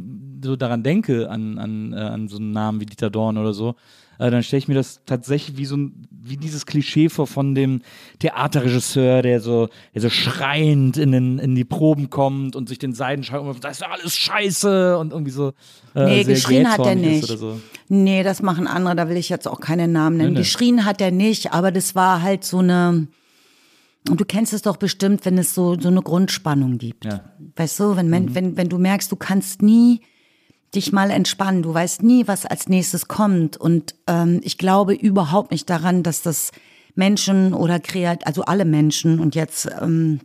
so daran denke, an, an, äh, an so einen Namen wie Dieter Dorn oder so, äh, dann stelle ich mir das tatsächlich wie so ein, wie dieses Klischee vor von dem Theaterregisseur, der so, der so schreiend in, den, in die Proben kommt und sich den Seidenschall um, das ist ja alles scheiße und irgendwie so. Äh, nee, geschrien hat er nicht. So. Nee, das machen andere, da will ich jetzt auch keine Namen nennen. Nee, nee. Geschrien hat er nicht, aber das war halt so eine, und du kennst es doch bestimmt, wenn es so, so eine Grundspannung gibt. Ja. Weißt du, wenn, mhm. wenn, wenn du merkst, du kannst nie dich mal entspannen. Du weißt nie, was als nächstes kommt. Und ähm, ich glaube überhaupt nicht daran, dass das Menschen oder kreat, also alle Menschen und jetzt ähm,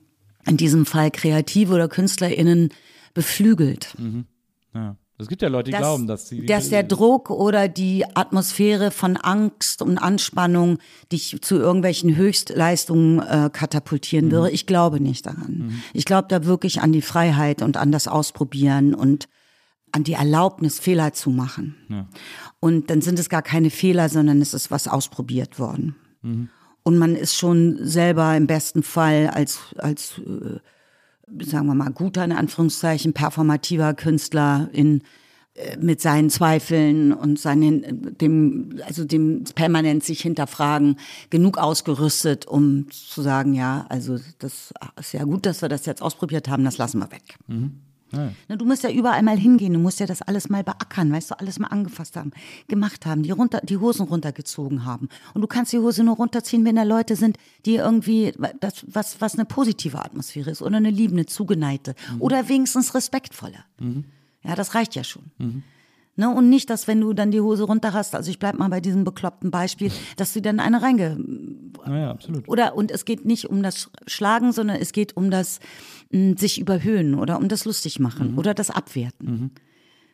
in diesem Fall Kreative oder KünstlerInnen beflügelt. Mhm. Ja. Es gibt ja Leute, die dass, glauben, dass sie. Dass der Druck oder die Atmosphäre von Angst und Anspannung dich zu irgendwelchen Höchstleistungen äh, katapultieren mhm. würde. Ich glaube nicht daran. Mhm. Ich glaube da wirklich an die Freiheit und an das Ausprobieren und an die Erlaubnis, Fehler zu machen. Ja. Und dann sind es gar keine Fehler, sondern es ist was ausprobiert worden. Mhm. Und man ist schon selber im besten Fall als, als äh, sagen wir mal, guter, in Anführungszeichen, performativer Künstler in äh, mit seinen Zweifeln und seinen dem also dem permanent sich hinterfragen genug ausgerüstet, um zu sagen, ja, also das ist ja gut, dass wir das jetzt ausprobiert haben, das lassen wir weg. Mhm. Ja. Du musst ja überall mal hingehen, du musst ja das alles mal beackern, weißt du, alles mal angefasst haben, gemacht haben, die, runter, die Hosen runtergezogen haben. Und du kannst die Hose nur runterziehen, wenn da Leute sind, die irgendwie, das, was, was eine positive Atmosphäre ist oder eine liebende, zugeneigte mhm. oder wenigstens respektvolle. Mhm. Ja, das reicht ja schon. Mhm. Ne? Und nicht, dass wenn du dann die Hose runter hast, also ich bleib mal bei diesem bekloppten Beispiel, dass du dann eine reinge... Ja, absolut. Oder, und es geht nicht um das Schlagen, sondern es geht um das m, hm, sich überhöhen oder um das lustig machen mhm. oder das Abwerten mhm.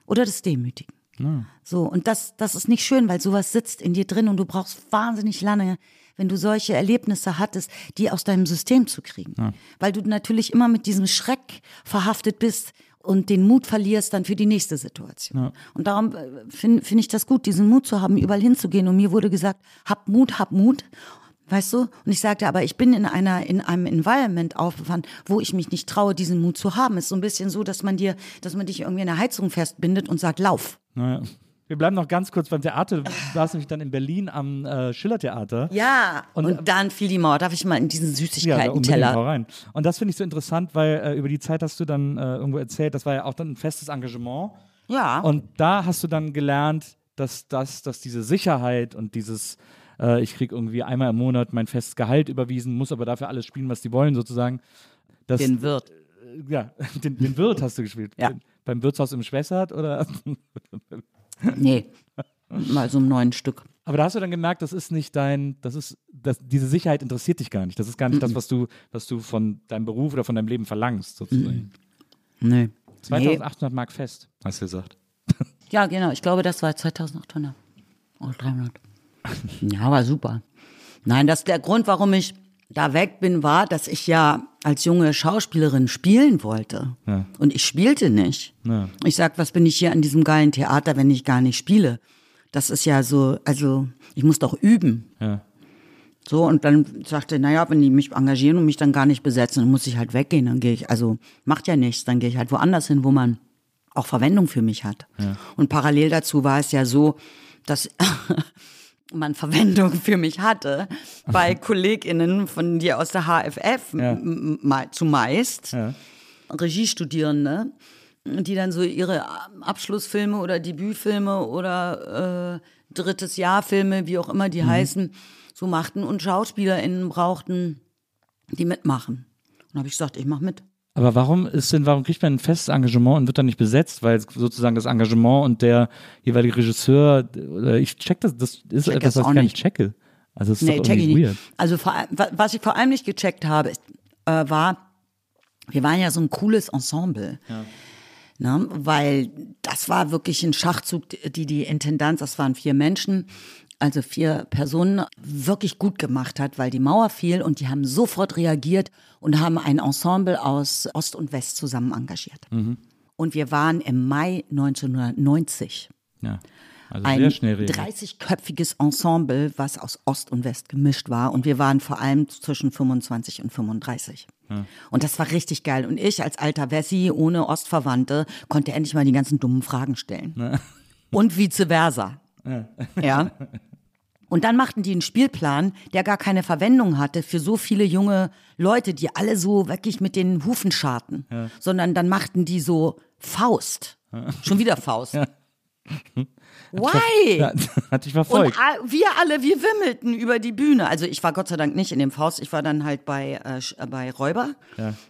oder das Demütigen. Ja. So, und das, das ist nicht schön, weil sowas sitzt in dir drin und du brauchst wahnsinnig lange, wenn du solche Erlebnisse hattest, die aus deinem System zu kriegen. Ja. Weil du natürlich immer mit diesem Schreck verhaftet bist und den Mut verlierst dann für die nächste Situation. Ja. Und darum äh, finde find ich das gut, diesen Mut zu haben, überall hinzugehen. Und mir wurde gesagt, hab Mut, hab Mut. Weißt du? Und ich sagte, aber ich bin in einer, in einem Environment aufgefahren, wo ich mich nicht traue, diesen Mut zu haben. Es ist so ein bisschen so, dass man dir, dass man dich irgendwie in der Heizung festbindet und sagt, lauf. Naja. Wir bleiben noch ganz kurz beim Theater. Du warst nämlich dann in Berlin am äh, Schillertheater. Ja, und, und, dann fiel die Mauer. Darf ich mal in diesen Süßigkeiten-Teller? Ja, rein. Und das finde ich so interessant, weil äh, über die Zeit hast du dann äh, irgendwo erzählt, das war ja auch dann ein festes Engagement. Ja. Und da hast du dann gelernt, dass, das, dass diese Sicherheit und dieses, äh, ich kriege irgendwie einmal im Monat mein festes Gehalt überwiesen, muss aber dafür alles spielen, was die wollen, sozusagen. Das, den Wirt. Äh, ja, den, den Wirt hast du gespielt. Ja. Beim Wirtshaus im Schwässert oder? Nee, mal so ein neuen Stück. Aber da hast du dann gemerkt, das ist nicht dein, das ist, das, diese Sicherheit interessiert dich gar nicht. Das ist gar nicht mm -mm. das, was du, was du von deinem Beruf oder von deinem Leben verlangst, sozusagen. Mm nee. 2800 nee. Mark fest, hast du gesagt. Ja, genau. Ich glaube, das war 2800. Oder 300. Ja, war super. Nein, das ist der Grund, warum ich da weg bin, war, dass ich ja als junge Schauspielerin spielen wollte. Ja. Und ich spielte nicht. Ja. Ich sag, was bin ich hier an diesem geilen Theater, wenn ich gar nicht spiele? Das ist ja so, also ich muss doch üben. Ja. So, und dann sagte, naja, wenn die mich engagieren und mich dann gar nicht besetzen, dann muss ich halt weggehen. Dann gehe ich, also macht ja nichts, dann gehe ich halt woanders hin, wo man auch Verwendung für mich hat. Und parallel dazu war es ja so, dass man Verwendung für mich hatte bei KollegInnen von dir aus der HFF ja. zumeist, ja. Regiestudierende, die dann so ihre Abschlussfilme oder Debütfilme oder äh, drittes Jahrfilme, wie auch immer die mhm. heißen, so machten und SchauspielerInnen brauchten, die mitmachen. Und habe ich gesagt, ich mache mit. Aber warum ist denn, warum kriegt man ein festes Engagement und wird dann nicht besetzt? Weil sozusagen das Engagement und der jeweilige Regisseur, oder ich check das, das ist Check etwas, was ich gar nicht checke. Also ist Nee, doch irgendwie nicht. weird. Also vor, was ich vor allem nicht gecheckt habe, ist, äh, war, wir waren ja so ein cooles Ensemble. Ne? Weil das war wirklich ein Schachzug, die die Intendanz, das waren vier Menschen, also vier Personen, wirklich gut gemacht hat, weil die Mauer fiel und die haben sofort reagiert und haben ein Ensemble aus Ost und West zusammen engagiert. Und wir waren im Mai 1990 Ja. Also ein sehr schnell reagiert. 30-köpfiges Ensemble, was aus Ost und West gemischt war. Und wir waren vor allem zwischen 25 und 35. Und das war richtig geil. Und ich als alter Wessi ohne Ostverwandte konnte endlich mal die ganzen dummen Fragen stellen. Und vice versa. Ja. Und dann machten die einen Spielplan, der gar keine Verwendung hatte für so viele junge Leute, die alle so wirklich mit den Hufen scharten. Sondern dann machten die so Faust. Schon wieder Faust. Why? Ja, hat dich Und verfolgt. all- wir alle, wir wimmelten über die Bühne. Also ich war Gott sei Dank nicht in dem Faust, ich war dann halt bei, äh, äh, bei Räuber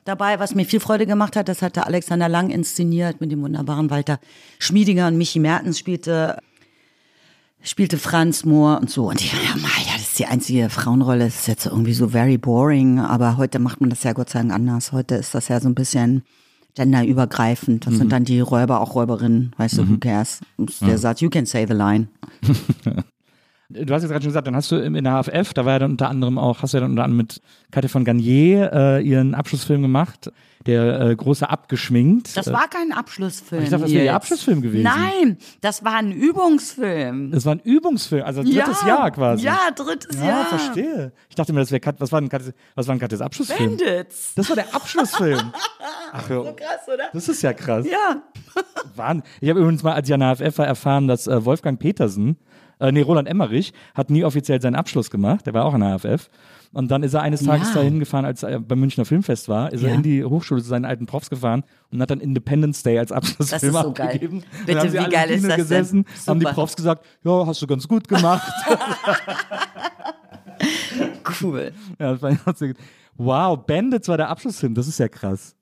dabei, was mir viel Freude gemacht hat. Das hatte Alexander Lang inszeniert mit dem wunderbaren Walter Schmiediger und Michi Mertens spielte spielte Franz Mohr und so. Und ich dachte, ja, das ist die einzige Frauenrolle. Das ist jetzt irgendwie so very boring. Aber heute macht man das ja Gott sei Dank anders. Heute ist das ja so ein bisschen genderübergreifend. Das sind dann die Räuber auch Räuberinnen. Weißt du, who cares? Der sagt, you can say the line. Du hast jetzt gerade schon gesagt, dann hast du im- in der HFF, da war ja dann unter anderem auch, hast du ja dann unter anderem mit Katja von Garnier äh, ihren Abschlussfilm gemacht, der äh, große Abgeschminkt. Das war kein Abschlussfilm. Ich dachte, das wäre Ihr. Abschlussfilm gewesen. Nein, das war ein Übungsfilm. Das war ein Übungsfilm, also drittes Jahr quasi. Ja, drittes Ja, Jahr. verstehe. Ich dachte mir, das wäre Kat, was war denn Katjas, was war denn Katjas Abschlussfilm? Bandits. Das war der Abschlussfilm. Ach, ja. Krass, oder? Das ist ja krass. Ja. Wahnsinn. Ich habe übrigens mal, als ich an der HFF war, erfahren, dass äh, Wolfgang Petersen, äh, nee, Roland Emmerich, hat nie offiziell seinen Abschluss gemacht. Der war auch an der HFF. Und dann ist er eines Tages Ja. dahin gefahren, als er beim Münchner Filmfest war, ist er Ja. in die Hochschule zu seinen alten Profs gefahren und hat dann Independence Day als Abschlussfilm Das ist so geil. abgegeben. Bitte, dann haben sie wie geil ist das denn? gesessen, haben die Super. Profs gesagt, ja, hast du ganz gut gemacht. Cool. ja, das war wow, Bandits war der Abschlussfilm, das ist ja krass.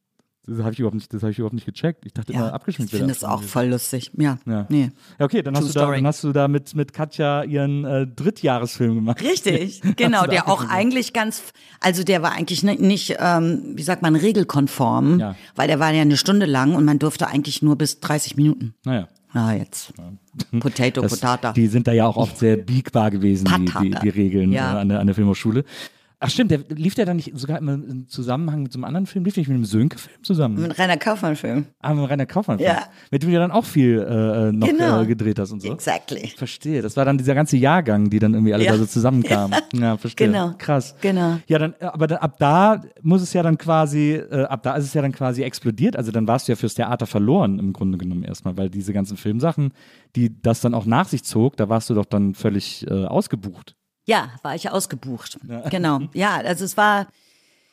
Das habe ich überhaupt nicht, das habe ich überhaupt nicht gecheckt. Ich dachte immer, Ja, abgeschminkt ich finde es auch voll lustig. Ja. Ja. Nee. Ja, okay, dann hast, du da, dann hast du da mit, mit Katja ihren äh, Drittjahresfilm gemacht. Richtig, genau, der auch eigentlich ganz, also der war eigentlich ni- nicht, ähm, wie sagt man, regelkonform, Ja. weil der war ja eine Stunde lang und man durfte eigentlich nur bis 30 Minuten. Naja. Ja, jetzt. Potato, Das, Potata. die sind da ja auch oft sehr biegbar gewesen, die, die, die Regeln äh, an, der, an der Filmhochschule. Ach stimmt, der, lief der dann nicht sogar immer im Zusammenhang mit so einem anderen Film? Lief nicht mit einem Sönke-Film zusammen? Mit Rainer Kaufmann-Film. Ah, mit Rainer Kaufmann. Ja. Mit dem du ja dann auch viel äh, noch Genau. äh, gedreht hast und so. Exactly. Verstehe. Das war dann dieser ganze Jahrgang, die dann irgendwie alle Ja. da so zusammenkamen. Ja, verstehe. Genau. Krass. Genau. Ja, dann, äh, aber dann, ab da muss es ja dann quasi, äh, ab da ist es ja dann quasi explodiert. Also dann warst du ja fürs Theater verloren im Grunde genommen erstmal, weil diese ganzen Filmsachen, die das dann auch nach sich zog, da warst du doch dann völlig äh, ausgebucht. Ja, war ich ausgebucht. Genau. Ja, also es war,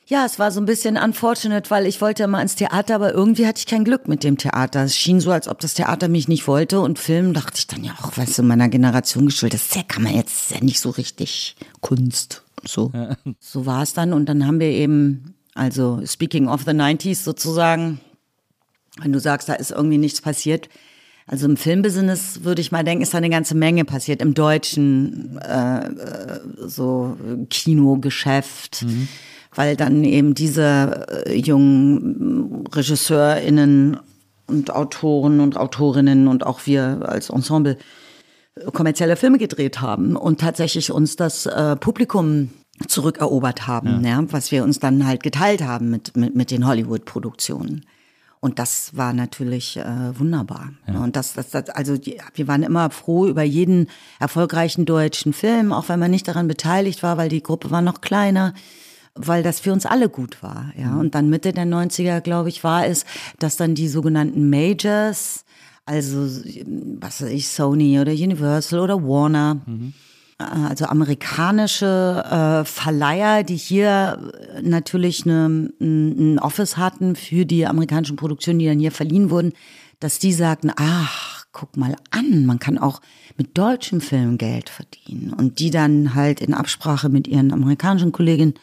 ja, es war so ein bisschen unfortunate, weil ich wollte mal ins Theater, aber irgendwie hatte ich kein Glück mit dem Theater. Es schien so, als ob das Theater mich nicht wollte und Film dachte ich dann ja auch, weißt du, meiner Generation geschuldet, das ja, kann man jetzt, ja nicht so richtig Kunst. So. So war es dann und dann haben wir eben, also speaking of the 90s sozusagen, wenn du sagst, da ist irgendwie nichts passiert. Also im Filmbusiness würde ich mal denken, ist da eine ganze Menge passiert. Im deutschen äh, äh, so Kinogeschäft, weil dann eben diese äh, jungen RegisseurInnen und Autoren und Autorinnen und auch wir als Ensemble kommerzielle Filme gedreht haben und tatsächlich uns das äh, Publikum zurückerobert haben, ja. was wir uns dann halt geteilt haben mit, mit, mit den Hollywood-Produktionen. Und das war natürlich äh, wunderbar. Und das, das, das, also die, wir waren immer froh über jeden erfolgreichen deutschen Film, auch wenn man nicht daran beteiligt war, weil die Gruppe war noch kleiner, weil das für uns alle gut war. Ja. Und dann Mitte der 90er, glaube ich, war es, dass dann die sogenannten Majors, also was weiß ich, Sony oder Universal oder Warner, also amerikanische äh, Verleiher, die hier natürlich eine, ein Office hatten für die amerikanischen Produktionen, die dann hier verliehen wurden, dass die sagten, ach, guck mal an, man kann auch mit deutschem Film Geld verdienen. Und die dann halt in Absprache mit ihren amerikanischen Kolleginnen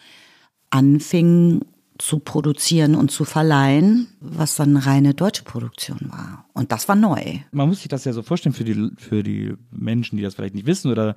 anfingen, zu produzieren und zu verleihen, was dann eine reine deutsche Produktion war. Und das war neu. Man muss sich das ja so vorstellen für die, für die Menschen, die das vielleicht nicht wissen oder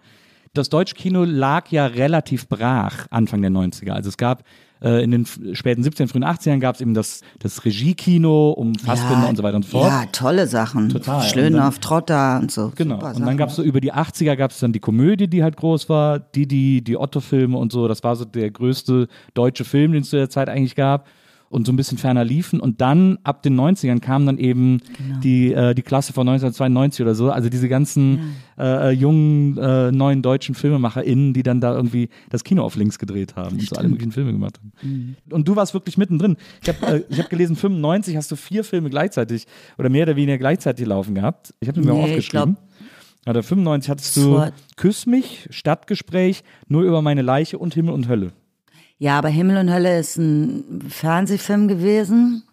das deutsche Kino lag ja relativ brach Anfang der 90er. Also es gab äh, in den späten 17, frühen 80ern gab es eben das, das Regiekino um Fassbinder Ja, und so weiter und so fort. Ja, tolle Sachen. Total. Schlönow, Trotter und so. Genau. Super und dann gab es so über die 80er gab es dann die Komödie, die halt groß war, die, die, die Otto-Filme und so. Das war so der größte deutsche Film, den es zu der Zeit eigentlich gab. Und so ein bisschen ferner liefen. Und dann ab den 90ern kam dann eben Genau. die, äh, die Klasse von 1992 oder so. Also diese ganzen äh, äh, jungen, äh, neuen deutschen FilmemacherInnen, die dann da irgendwie das Kino auf links gedreht haben und so alle möglichen Filme gemacht haben. Mhm. Und du warst wirklich mittendrin. Ich habe äh, ich hab gelesen, 95 hast du vier Filme gleichzeitig oder mehr oder weniger gleichzeitig laufen gehabt. Ich habe mir auch Nee, ich aufgeschrieben. Oder 95 hattest du Küss mich, Stadtgespräch, nur über meine Leiche und Himmel und Hölle. Ja, aber Himmel und Hölle ist ein Fernsehfilm gewesen.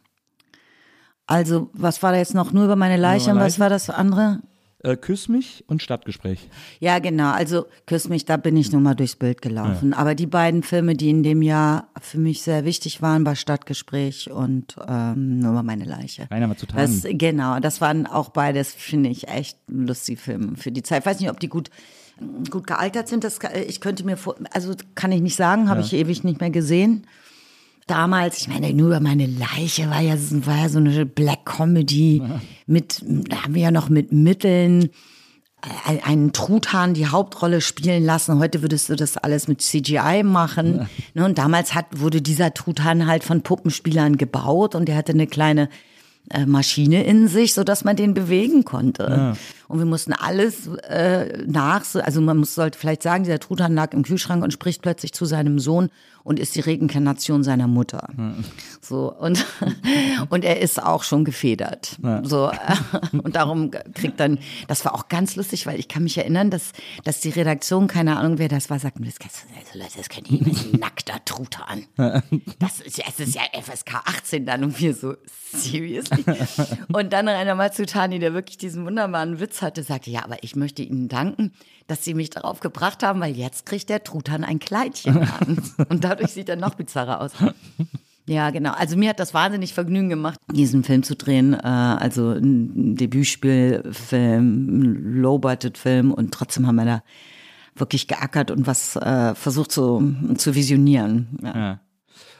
Also, was war da jetzt noch? Nur über meine Leiche und was war das andere? Äh, Küss mich und Stadtgespräch. Ja, genau. Also, Küss mich, da bin ich nur mal durchs Bild gelaufen. Aber die beiden Filme, die in dem Jahr für mich sehr wichtig waren, war Stadtgespräch und ähm, nur über meine Leiche. Rainer mal zu Das, genau, das waren auch beides, finde ich, echt lustige Filme für die Zeit. Ich weiß nicht, ob die gut, gut gealtert sind. Das, kann- ich könnte mir vor, also kann ich nicht sagen, habe ich ewig nicht mehr gesehen. Damals, ich meine, nur über meine Leiche war ja, war ja so eine Black Comedy mit, da haben wir ja noch mit Mitteln äh, einen Truthahn die Hauptrolle spielen lassen. Heute würdest du das alles mit CGI machen. Ne, und damals hat, wurde dieser Truthahn halt von Puppenspielern gebaut und der hatte eine kleine äh, Maschine in sich, so dass man den bewegen konnte. Und wir mussten alles äh, nach, also man muss, sollte vielleicht sagen, dieser Truthahn lag im Kühlschrank und spricht plötzlich zu seinem Sohn und ist die Reinkarnation seiner Mutter. So und und er ist auch schon gefedert. So äh, und darum kriegt dann, das war auch ganz lustig, weil ich kann mich erinnern, dass dass die Redaktion keine Ahnung wer das war, sagt das Leute, das könnt ihr nicht ein nackter Truthahn. Das ist ja, es ist ja FSK 18 dann und wir so seriously. Und dann Rainer Mazzutani, der wirklich diesen wunderbaren Witz hatte, sagte, ja, aber ich möchte Ihnen danken, dass Sie mich darauf gebracht haben, weil jetzt kriegt der Truthahn ein Kleidchen an. Und dadurch sieht er noch bizarrer aus. Ja, genau. Also mir hat das wahnsinnig Vergnügen gemacht, diesen Film zu drehen. Äh, also ein Debütspielfilm, ein Low-Budget-Film und trotzdem haben wir da wirklich geackert und was äh, versucht zu, zu visionieren. Ja. Ja.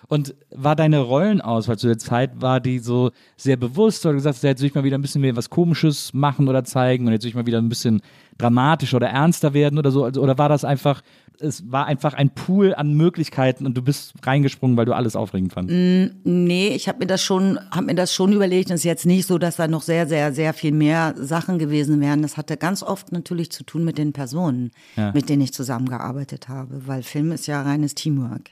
Und war deine Rollenauswahl zu der Zeit, war die so sehr bewusst oder gesagt, jetzt will ich mal wieder ein bisschen mehr was Komisches machen oder zeigen und jetzt will ich mal wieder ein bisschen dramatischer oder ernster werden oder so? Also, oder war das einfach, es war einfach ein Pool an Möglichkeiten und du bist reingesprungen, weil du alles aufregend fandst? Nee, ich habe mir das schon, habe mir das schon überlegt. Es ist jetzt nicht so, dass da noch sehr, sehr, sehr viel mehr Sachen gewesen wären. Das hatte ganz oft natürlich zu tun mit den Personen, mit denen ich zusammengearbeitet habe, weil Film ist ja reines Teamwork.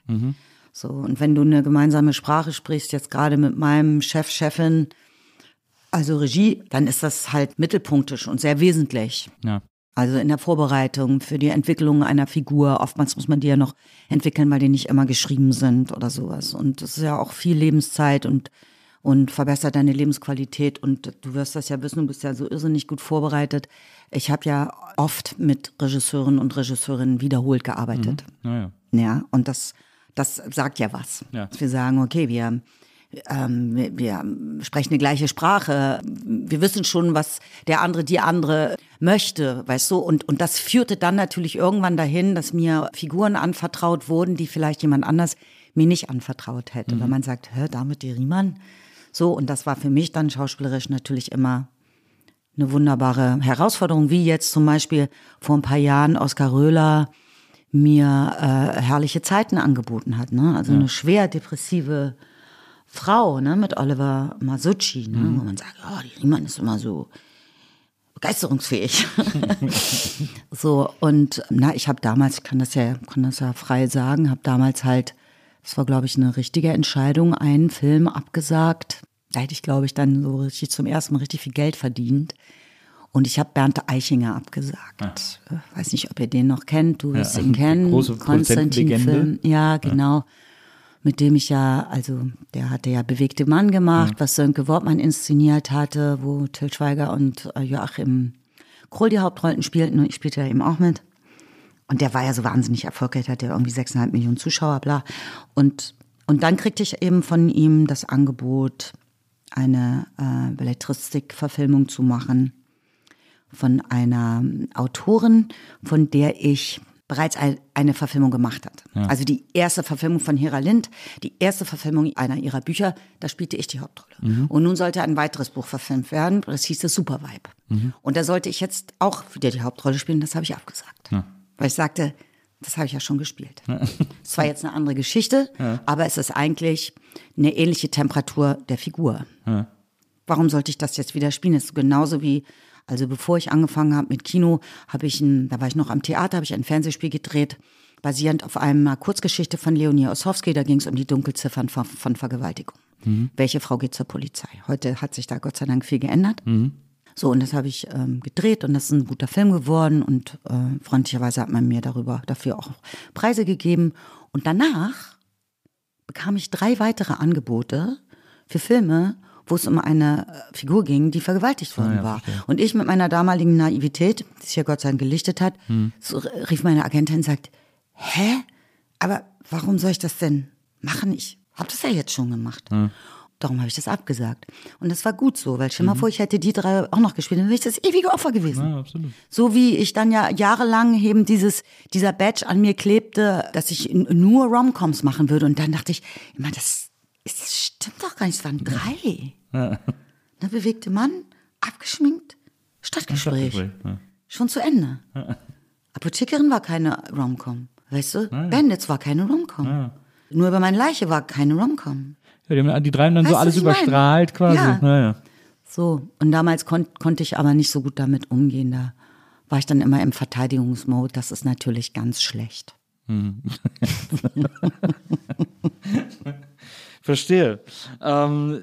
So und wenn du eine gemeinsame Sprache sprichst, jetzt gerade mit meinem Chef, Chefin, also Regie, dann ist das halt mittelpunktisch und sehr wesentlich. Ja. Also in der Vorbereitung für die Entwicklung einer Figur. Oftmals muss man die ja noch entwickeln, weil die nicht immer geschrieben sind oder sowas. Und das ist ja auch viel Lebenszeit und, und verbessert deine Lebensqualität. Und du wirst das ja wissen, du bist ja so irrsinnig gut vorbereitet. Ich habe ja oft mit Regisseuren und Regisseurinnen wiederholt gearbeitet. Naja. Ja, und das, das sagt ja was. Ja. Dass wir sagen, okay, wir, ähm, wir, wir sprechen eine gleiche Sprache. Wir wissen schon, was der andere, die andere möchte, weißt du? Und, und das führte dann natürlich irgendwann dahin, dass mir Figuren anvertraut wurden, die vielleicht jemand anders mir nicht anvertraut hätte. Wenn man sagt, hör, damit die Riemann. So, und das war für mich dann schauspielerisch natürlich immer eine wunderbare Herausforderung, wie jetzt zum Beispiel vor ein paar Jahren Oskar Röhler mir äh, herrliche Zeiten angeboten hat. Ne? Also eine schwer depressive Frau ne? mit Oliver Masucci, ne? wo man sagt, oh, die Riemann ist immer so begeisterungsfähig. so, und na, ich habe damals, ich kann das ja, kann das ja frei sagen, habe damals halt, das war, glaube ich, eine richtige Entscheidung, einen Film abgesagt. Da hätte ich, glaube ich, dann so richtig zum ersten Mal richtig viel Geld verdient. Und ich habe Bernd Eichinger abgesagt. Äh, Weiß nicht, ob ihr den noch kennt. Du wirst Ja, ihn kennen. große Konstantin-Film. Ja, genau. Mit dem ich ja, also der hatte ja Bewegte Mann gemacht, was Sönke Wortmann inszeniert hatte, wo Till Schweiger und äh, Joachim Kroll die Hauptrollen spielten und ich spielte da eben auch mit. Und der war ja so wahnsinnig erfolgreich, hatte ja irgendwie 6,5 Millionen Zuschauer, bla. Und, Und dann kriegte ich eben von ihm das Angebot, eine äh, Belletristik-Verfilmung zu machen von einer Autorin, von der ich bereits eine Verfilmung gemacht hat. Ja. Also die erste Verfilmung von Hera Lind, die erste Verfilmung einer ihrer Bücher, da spielte ich die Hauptrolle. Mhm. Und nun sollte ein weiteres Buch verfilmt werden, das hieß das Supervibe. Mhm. Und da sollte ich jetzt auch wieder die Hauptrolle spielen, das habe ich abgesagt. Ja. Weil ich sagte, das habe ich ja schon gespielt. Es war jetzt eine andere Geschichte, ja. aber es ist eigentlich eine ähnliche Temperatur der Figur. Warum sollte ich das jetzt wieder spielen? Es ist genauso wie also bevor ich angefangen habe mit Kino, habe ich, ein, da war ich noch am Theater, habe ich ein Fernsehspiel gedreht, basierend auf einer Kurzgeschichte von Leonie Ossowski. Da ging es um die Dunkelziffern von, von Vergewaltigung. Mhm. Welche Frau geht zur Polizei? Heute hat sich da Gott sei Dank viel geändert. Mhm. So, und das habe ich ähm, gedreht und das ist ein guter Film geworden und äh, freundlicherweise hat man mir darüber dafür auch Preise gegeben. Und danach bekam ich drei weitere Angebote für Filme wo es um eine äh, Figur ging, die vergewaltigt worden ah, ja, war. Verstehe. Und ich mit meiner damaligen Naivität, die sich ja Gott sei Dank gelichtet hat, hm. so rief meine Agentin und sagt, hä? Aber warum soll ich das denn machen? Ich habe das ja jetzt schon gemacht. Hm. Darum habe ich das abgesagt. Und das war gut so, weil stell mal mhm. vor, ich hätte die drei auch noch gespielt, dann wäre ich das ewige Opfer gewesen. Ja, absolut. So wie ich dann ja jahrelang eben dieses, dieser Badge an mir klebte, dass ich nur Romcoms machen würde. Und dann dachte ich, immer, das, das stimmt doch gar nicht, es waren drei. Ja. Der bewegte Mann, abgeschminkt, Stadtgespräch. Ja. Schon zu Ende. Ja. Apothekerin war keine Romcom. Weißt du? Ja. Bandits war keine Romcom. Nur über meine Leiche war keine Romcom. Ja, die haben die drei dann weißt so alles überstrahlt quasi. Ja. ja. So, und damals kon konnte ich aber nicht so gut damit umgehen. Da war ich dann immer im Verteidigungsmode. Das ist natürlich ganz schlecht. Hm. Verstehe. Ähm,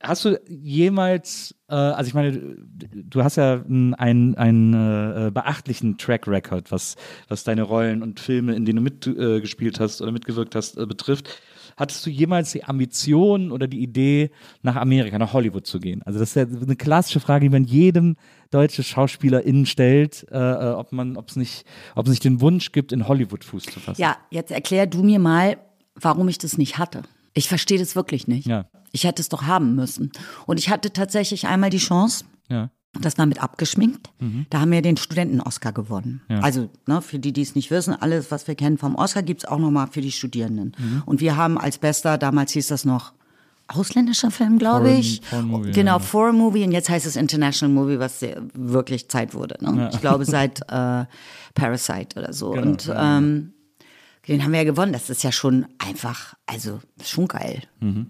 hast du jemals, äh, also ich meine, du hast ja einen, einen äh, beachtlichen Track Record, was, was deine Rollen und Filme, in denen du mitgespielt äh, hast oder mitgewirkt hast, äh, betrifft. Hattest du jemals die Ambition oder die Idee, nach Amerika, nach Hollywood zu gehen? Also das ist ja eine klassische Frage, die man jedem deutschen SchauspielerInnen stellt, äh, äh, ob man, ob es nicht, ob es nicht den Wunsch gibt, in Hollywood Fuß zu fassen. Ja, jetzt erklär du mir mal, warum ich das nicht hatte. Ich verstehe das wirklich nicht. Ja. Ich hätte es doch haben müssen. Und ich hatte tatsächlich einmal die Chance. Ja. Das war mit abgeschminkt. Mhm. Da haben wir den Studenten-Oscar gewonnen. Ja. Also, ne, für die, die es nicht wissen, alles, was wir kennen vom Oscar, gibt es auch nochmal für die Studierenden. Mhm. Und wir haben als bester, damals hieß das noch ausländischer Film, glaube ich. Foreign Movie, genau, ja. Foreign Movie und jetzt heißt es International Movie, was wirklich Zeit wurde. Ne? Ja. Ich glaube seit äh, Parasite oder so. Genau, und ähm, den haben wir ja gewonnen. Das ist ja schon einfach, also schon geil. Mhm.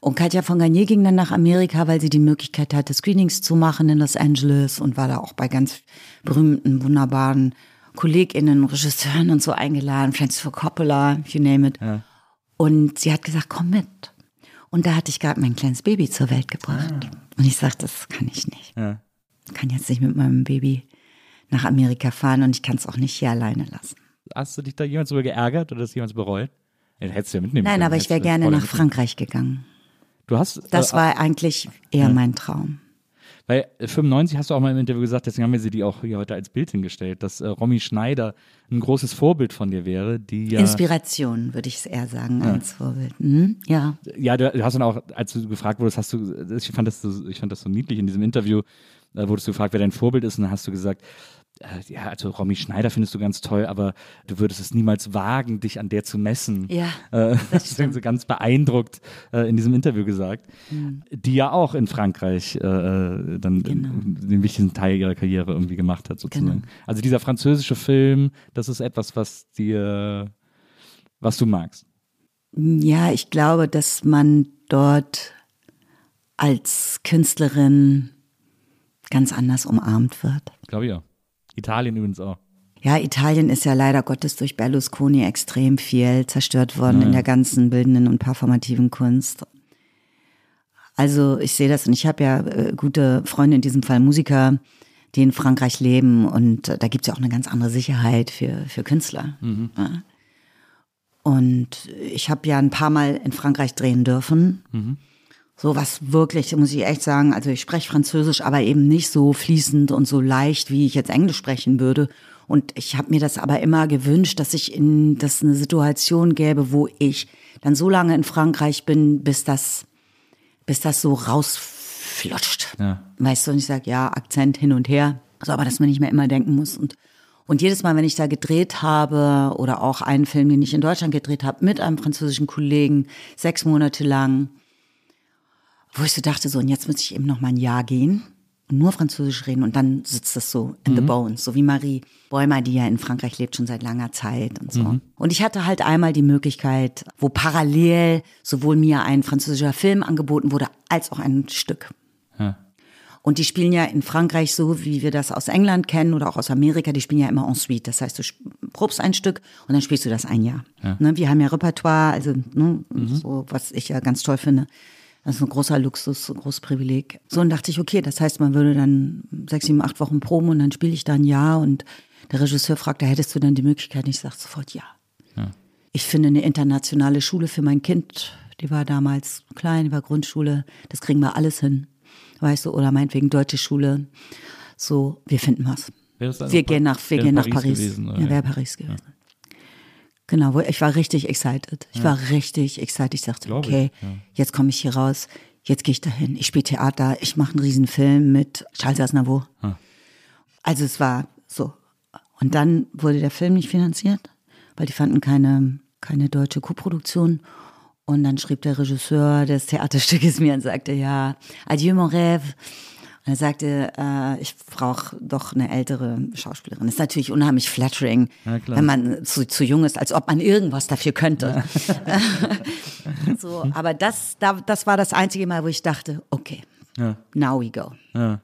Und Katja von Garnier ging dann nach Amerika, weil sie die Möglichkeit hatte, Screenings zu machen in Los Angeles und war da auch bei ganz berühmten, wunderbaren KollegInnen, Regisseuren und so eingeladen, Francis Ford Coppola, you name it. Ja. Und sie hat gesagt, komm mit. Und da hatte ich gerade mein kleines Baby zur Welt gebracht. Ah. Und ich sagte, das kann ich nicht. Ja. Ich kann jetzt nicht mit meinem Baby nach Amerika fahren und ich kann es auch nicht hier alleine lassen. Hast du dich da jemals so geärgert oder das jemals bereut? Ja, hättest du ja mitnehmen Nein, können. aber ich wäre gerne nach Frankreich gegangen. Du hast. Das äh, war eigentlich eher ja. mein Traum. Weil 95 äh, hast du auch mal im Interview gesagt, deswegen haben wir sie die auch hier heute als Bild hingestellt, dass äh, Romy Schneider ein großes Vorbild von dir wäre, die ja Inspiration, würde ich es eher sagen, ja. als Vorbild. Mhm, ja. Ja, du hast dann auch, als du gefragt wurdest, hast du, ich fand das so, ich fand das so niedlich in diesem Interview, äh, wurdest du gefragt, wer dein Vorbild ist, und dann hast du gesagt, äh, ja, also Romy Schneider findest du ganz toll, aber du würdest es niemals wagen, dich an der zu messen. Ja. Äh, das hast du so ganz beeindruckt äh, in diesem Interview gesagt. Mhm. Die ja auch in Frankreich äh, äh dann genau. den wichtigsten Teil ihrer Karriere irgendwie gemacht hat, sozusagen. Genau. Also dieser französische Film, das ist etwas, was dir, was du magst. Ja, ich glaube, dass man dort als Künstlerin ganz anders umarmt wird. Glaube ich auch. Italien übrigens auch. Ja, Italien ist ja leider Gottes durch Berlusconi extrem viel zerstört worden ja. in der ganzen bildenden und performativen Kunst. Also ich sehe das und ich habe ja äh, gute Freunde, in diesem Fall Musiker, die in Frankreich leben und äh, da gibt es ja auch eine ganz andere Sicherheit für, für Künstler. Mhm. Ja. Und ich habe ja ein paar Mal in Frankreich drehen dürfen. Mhm. So was wirklich, muss ich echt sagen, also ich spreche Französisch, aber eben nicht so fließend und so leicht, wie ich jetzt Englisch sprechen würde. Und ich habe mir das aber immer gewünscht, dass ich in das eine Situation gäbe, wo ich dann so lange in Frankreich bin, bis das, bis das so rausflutscht. Ja. Weißt du, und ich sage, ja, Akzent hin und her, so, aber dass man nicht mehr immer denken muss. Und, und jedes Mal, wenn ich da gedreht habe oder auch einen Film, den ich in Deutschland gedreht habe, mit einem französischen Kollegen, sechs Monate lang, wo ich so dachte, so, und jetzt muss ich eben noch mal ein Jahr gehen und nur Französisch reden und dann sitzt das so in the bones, so wie Marie Bäumer, die ja in Frankreich lebt schon seit langer Zeit und so. Und ich hatte halt einmal die Möglichkeit, wo parallel sowohl mir ein französischer Film angeboten wurde, als auch ein Stück. Ja. Und die spielen ja in Frankreich so, wie wir das aus England kennen oder auch aus Amerika, die spielen ja immer en suite. Das heißt, du probst ein Stück und dann spielst du das ein Jahr. Ne, wir haben ja Repertoire, also ne, so, was ich ja ganz toll finde. Das ist ein großer Luxus, ein großes Privileg. So, und dachte ich, okay, das heißt, man würde dann sechs, sieben, acht Wochen proben und dann spiele ich da ein Jahr und der Regisseur fragte, hättest du dann die Möglichkeit? Und ich sage sofort ja. Ich finde eine internationale Schule für mein Kind, die war damals klein, die war Grundschule, das kriegen wir alles hin. Weißt du, oder meinetwegen deutsche Schule. So, wir finden was. Wir gehen nach, wir gehen nach Paris Paris. gewesen, ja, wäre Paris gewesen. Genau, ich war richtig excited. Ich war richtig excited. Ich dachte, Glaub ich, okay, ja. jetzt komme ich hier raus, jetzt gehe ich dahin. Ich spiele Theater, ich mache einen riesen Film mit Charles Aznavour. Also es war so. Und dann wurde der Film nicht finanziert, weil die fanden keine, keine deutsche Koproduktion. Und dann schrieb der Regisseur des Theaterstückes mir und sagte, ja, adieu mon rêve. Und er sagte, äh, ich brauche doch eine ältere Schauspielerin. Das ist natürlich unheimlich flattering, Ja, wenn man zu, zu jung ist, als ob man irgendwas dafür könnte. so, aber das, da, das war das einzige Mal, wo ich dachte, okay, Ja. now we go. Ja.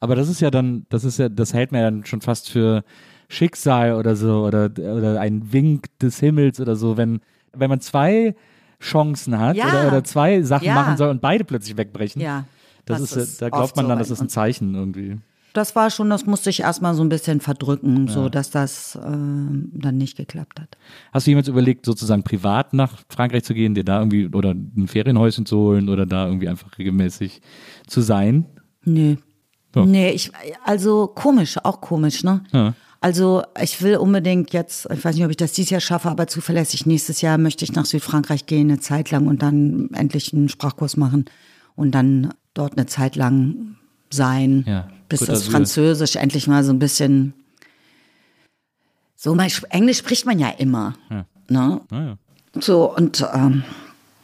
Aber das ist ja dann, das ist ja, das hält man ja dann schon fast für Schicksal oder so oder, oder ein Wink des Himmels oder so, wenn, wenn man zwei Chancen hat Ja. oder, oder zwei Sachen Ja. machen soll und beide plötzlich wegbrechen. Ja. Das, das ist, ja- da glaubt man so dann, bei das ist ein. Zeichen irgendwie. Das war schon, das musste ich erstmal so ein bisschen verdrücken, so dass das äh, dann nicht geklappt hat. Hast du jemals überlegt, sozusagen privat nach Frankreich zu gehen, dir da irgendwie oder ein Ferienhäuschen zu holen oder da irgendwie einfach regelmäßig zu sein? Nee. Doch. Nee, ich, also komisch, auch komisch, ne? Ja. Also ich will unbedingt jetzt, ich weiß nicht, ob ich das dieses Jahr schaffe, aber zuverlässig nächstes Jahr möchte ich nach Südfrankreich gehen, eine Zeit lang und dann endlich einen Sprachkurs machen und dann dort eine Zeit lang sein, Ja, bis das d'Azur. Französisch endlich mal so ein bisschen, so mal, Englisch spricht man ja immer, ne? Naja. So, und ähm,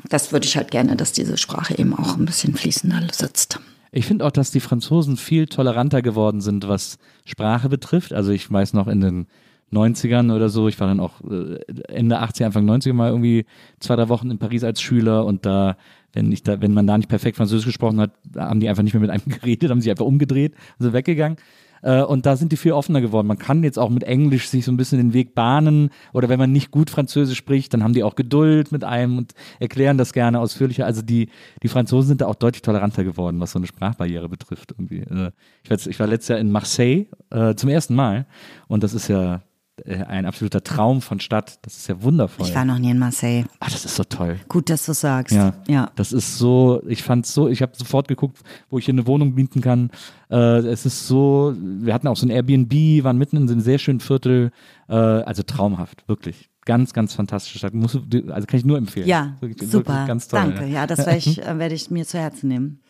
das würde ich halt gerne, dass diese Sprache eben auch ein bisschen fließender sitzt. Ich finde auch, dass die Franzosen viel toleranter geworden sind, was Sprache betrifft. Also ich weiß noch in den 90ern oder so, ich war dann auch äh, Ende 80er, Anfang 90er mal irgendwie zwei, drei Wochen in Paris als Schüler und da, wenn ich da, wenn man da nicht perfekt Französisch gesprochen hat, haben die einfach nicht mehr mit einem geredet, haben sich einfach umgedreht sind weggegangen. Äh, Und da sind die viel offener geworden. Man kann jetzt auch mit Englisch sich so ein bisschen den Weg bahnen. Oder wenn man nicht gut Französisch spricht, dann haben die auch Geduld mit einem und erklären das gerne ausführlicher. Also die, die Franzosen sind da auch deutlich toleranter geworden, was so eine Sprachbarriere betrifft. Irgendwie. Äh, Ich war, ich war letztes Jahr in Marseille äh, zum ersten Mal. Und das ist ja ein absoluter Traum von Stadt. Das ist ja wundervoll. Ich war noch nie in Marseille. Ach, das ist so toll. Gut, dass du sagst. Ja, ja. Das ist so, ich fand so, ich habe sofort geguckt, wo ich hier eine Wohnung mieten kann. Äh, es ist so, wir hatten auch so ein Airbnb, waren mitten in so einem sehr schönen Viertel. Äh, also traumhaft, wirklich. Ganz, ganz fantastische Stadt. Musst du, also kann ich nur empfehlen. Ja, Wirklich- wirklich super. Ganz toll. Danke. Ja, das werde ich, äh, werde ich mir zu Herzen nehmen.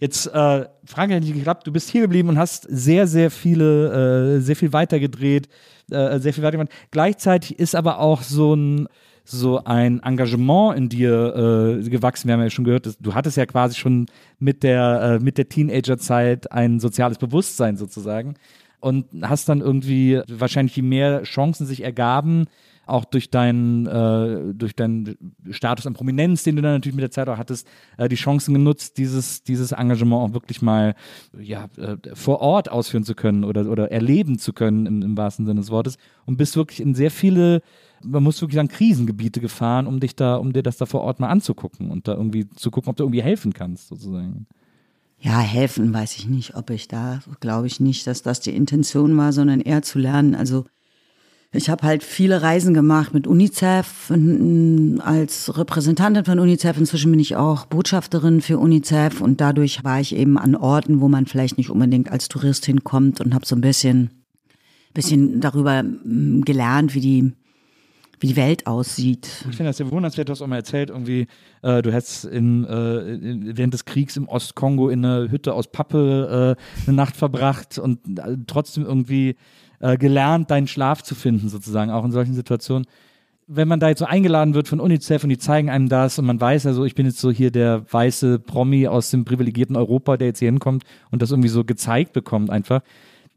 Jetzt, äh, Frankreich hat nicht geklappt. Du bist hier geblieben und hast sehr, sehr viele, äh, sehr viel weiter gedreht, äh, sehr viel weiter gemacht. Gleichzeitig ist aber auch so ein, so ein Engagement in dir äh, gewachsen. Wir haben ja schon gehört, du hattest ja quasi schon mit der, äh, mit der Teenagerzeit ein soziales Bewusstsein sozusagen und hast dann irgendwie wahrscheinlich je mehr Chancen sich ergaben, auch durch deinen, äh, durch deinen Status an Prominenz, den du dann natürlich mit der Zeit auch hattest, äh, die Chancen genutzt, dieses, dieses Engagement auch wirklich mal ja, äh, vor Ort ausführen zu können oder, oder erleben zu können im, im wahrsten Sinne des Wortes und bist wirklich in sehr viele, man muss wirklich sagen, Krisengebiete gefahren, um dich da, um dir das da vor Ort mal anzugucken und da irgendwie zu gucken, ob du irgendwie helfen kannst, sozusagen. Ja, helfen weiß ich nicht, ob ich da, glaube ich nicht, dass das die Intention war, sondern eher zu lernen. Also ich habe halt viele Reisen gemacht mit UNICEF als Repräsentantin von UNICEF. Inzwischen bin ich auch Botschafterin für UNICEF und dadurch war ich eben an Orten, wo man vielleicht nicht unbedingt als Tourist hinkommt und habe so ein bisschen, bisschen darüber mm, gelernt, wie die wie die Welt aussieht. Ich finde das sehr bewundernswert, du hast auch mal erzählt, irgendwie, äh, du hättest in, äh, während des Kriegs im Ostkongo in einer Hütte aus Pappe äh, eine Nacht verbracht und äh, trotzdem irgendwie äh, gelernt, deinen Schlaf zu finden, sozusagen, auch in solchen Situationen. Wenn man da jetzt so eingeladen wird von UNICEF und die zeigen einem das und man weiß also, ich bin jetzt so hier der weiße Promi aus dem privilegierten Europa, der jetzt hier hinkommt und das irgendwie so gezeigt bekommt einfach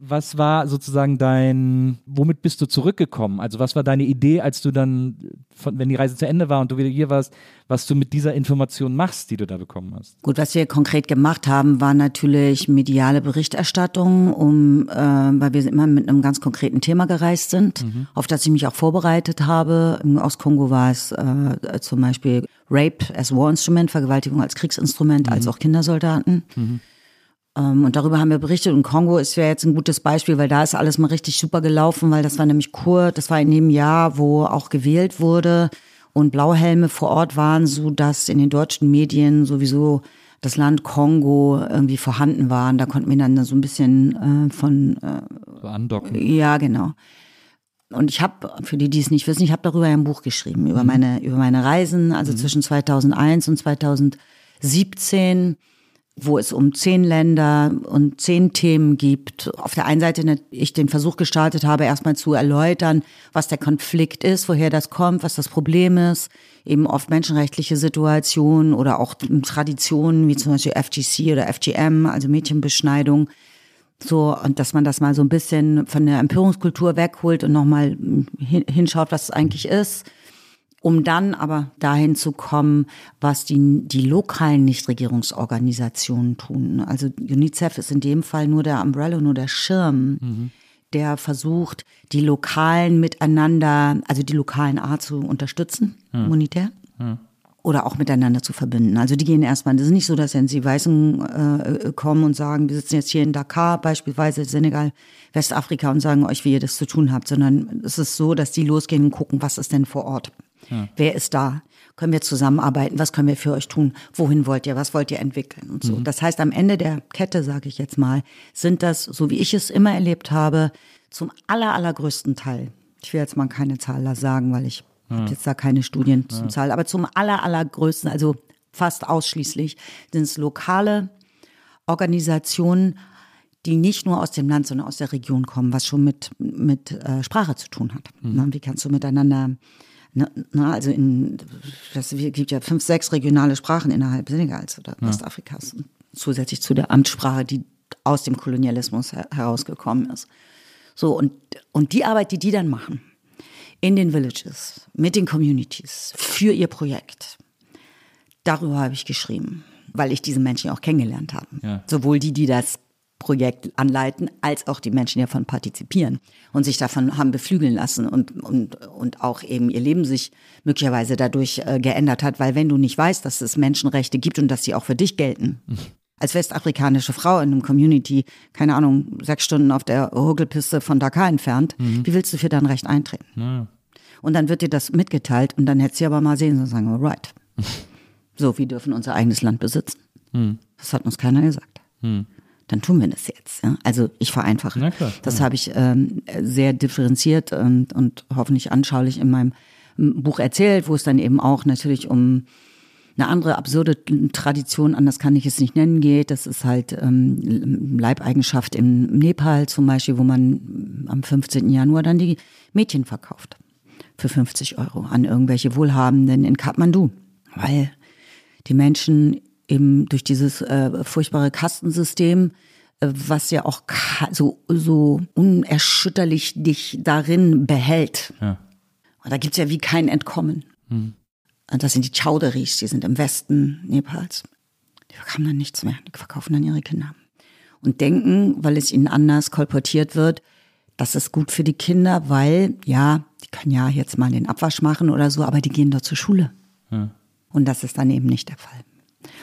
was war sozusagen dein, womit bist du zurückgekommen? Also was war deine Idee, als du dann, von, wenn die Reise zu Ende war und du wieder hier warst, was du mit dieser Information machst, die du da bekommen hast? Gut, was wir konkret gemacht haben, war natürlich mediale Berichterstattung, um, äh, weil wir immer mit einem ganz konkreten Thema gereist sind, mhm. auf das ich mich auch vorbereitet habe. Im Ostkongo war es äh, zum Beispiel Rape as War Instrument, Vergewaltigung als Kriegsinstrument, mhm. als auch Kindersoldaten. Mhm. Ähm, und darüber haben wir berichtet. Und Kongo ist ja jetzt ein gutes Beispiel, weil da ist alles mal richtig super gelaufen, weil das war nämlich Kur, das war in dem Jahr, wo auch gewählt wurde und Blauhelme vor Ort waren, so dass in den deutschen Medien sowieso das Land Kongo irgendwie vorhanden war. Und da konnten wir dann so ein bisschen äh, von äh, so andocken. Ja, genau. Und ich habe, für die, die es nicht wissen, ich habe darüber ein Buch geschrieben, über mhm. meine, über meine Reisen, also mhm. zwischen 2001 und 2017 wo es um zehn Länder und zehn Themen gibt. Auf der einen Seite ich den Versuch gestartet habe, erstmal zu erläutern, was der Konflikt ist, woher das kommt, was das Problem ist, eben oft menschenrechtliche Situationen oder auch Traditionen wie zum Beispiel FGC oder FGM, also Mädchenbeschneidung. So, und dass man das mal so ein bisschen von der Empörungskultur wegholt und nochmal hinschaut, was es eigentlich ist um dann aber dahin zu kommen, was die, die lokalen Nichtregierungsorganisationen tun. Also UNICEF ist in dem Fall nur der Umbrella, nur der Schirm, mhm. der versucht, die lokalen miteinander, also die lokalen A zu unterstützen, mhm. monetär. Mhm. Oder auch miteinander zu verbinden. Also die gehen erstmal, das ist nicht so, dass wenn sie Weißen äh, kommen und sagen, wir sitzen jetzt hier in Dakar, beispielsweise Senegal, Westafrika und sagen euch, wie ihr das zu tun habt, sondern es ist so, dass die losgehen und gucken, was ist denn vor Ort. Ja. Wer ist da? Können wir zusammenarbeiten? Was können wir für euch tun? Wohin wollt ihr? Was wollt ihr entwickeln? Und so. Mhm. Das heißt, am Ende der Kette, sage ich jetzt mal, sind das, so wie ich es immer erlebt habe, zum aller, allergrößten Teil. Ich will jetzt mal keine Zahl sagen, weil ich ja. habe jetzt da keine Studien ja. zum Zahl, aber zum aller, allergrößten, also fast ausschließlich, sind es lokale Organisationen, die nicht nur aus dem Land, sondern aus der Region kommen, was schon mit, mit äh, Sprache zu tun hat. Mhm. Wie kannst du miteinander na, na, also in, das gibt ja fünf, sechs regionale Sprachen innerhalb Senegals oder ja. Westafrikas. Zusätzlich zu der Amtssprache, die aus dem Kolonialismus her herausgekommen ist. So, und, und die Arbeit, die die dann machen, in den Villages, mit den Communities, für ihr Projekt, darüber habe ich geschrieben, weil ich diese Menschen auch kennengelernt habe. Ja. Sowohl die, die das Projekt anleiten, als auch die Menschen, die davon partizipieren und sich davon haben beflügeln lassen und, und, und auch eben ihr Leben sich möglicherweise dadurch äh, geändert hat, weil wenn du nicht weißt, dass es Menschenrechte gibt und dass sie auch für dich gelten, als westafrikanische Frau in einem Community, keine Ahnung, sechs Stunden auf der Hugelpiste von Dakar entfernt, mhm. wie willst du für dein Recht eintreten? Ja. Und dann wird dir das mitgeteilt und dann hättest du aber mal sehen und sagen, alright. so, wir dürfen unser eigenes Land besitzen. Mhm. Das hat uns keiner gesagt. Dann tun wir das jetzt. Ja? Also ich vereinfache. Na klar, das ja. habe ich ähm, sehr differenziert und, und hoffentlich anschaulich in meinem Buch erzählt, wo es dann eben auch natürlich um eine andere absurde Tradition, anders kann ich es nicht nennen, geht. Das ist halt ähm, Leibeigenschaft im Nepal zum Beispiel, wo man am 15. Januar dann die Mädchen verkauft. Für 50 Euro an irgendwelche Wohlhabenden in Kathmandu. Weil die Menschen eben durch dieses äh, furchtbare Kastensystem, äh, was ja auch so, so unerschütterlich dich darin behält. Ja. Und da gibt's ja wie kein Entkommen. Mhm. Und das sind die Chowderis, die sind im Westen Nepals. Die verkaufen dann nichts mehr, die verkaufen dann ihre Kinder. Und denken, weil es ihnen anders kolportiert wird, das ist gut für die Kinder, weil, ja, die können ja jetzt mal den Abwasch machen oder so, aber die gehen dort zur Schule. Ja. Und das ist dann eben nicht der Fall.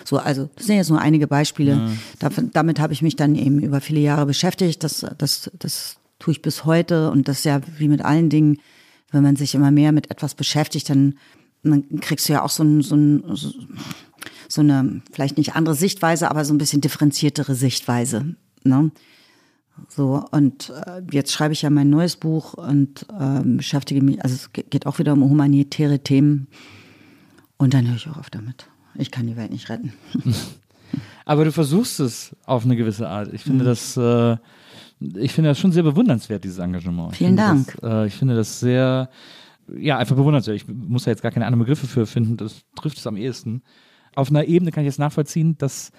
So, also das sind jetzt nur einige Beispiele. Ja. Damit, damit habe ich mich dann eben über viele Jahre beschäftigt. Das, das, das tue ich bis heute und das ist ja wie mit allen Dingen, wenn man sich immer mehr mit etwas beschäftigt, dann, dann kriegst du ja auch so, ein, so, ein, so eine, vielleicht nicht andere Sichtweise, aber so ein bisschen differenziertere Sichtweise. Ne? So, und äh, jetzt schreibe ich ja mein neues Buch und ähm, beschäftige mich, also es geht auch wieder um humanitäre Themen. Und dann höre ich auch auf damit. Ich kann die Welt nicht retten. Aber du versuchst es auf eine gewisse Art. Ich finde mhm. das, äh, ich finde das schon sehr bewundernswert, dieses Engagement. Vielen Dank. Das, äh, ich finde das sehr, ja, einfach bewundernswert. Ich muss da jetzt gar keine anderen Begriffe für finden. Das trifft es am ehesten. Auf einer Ebene kann ich es nachvollziehen, dass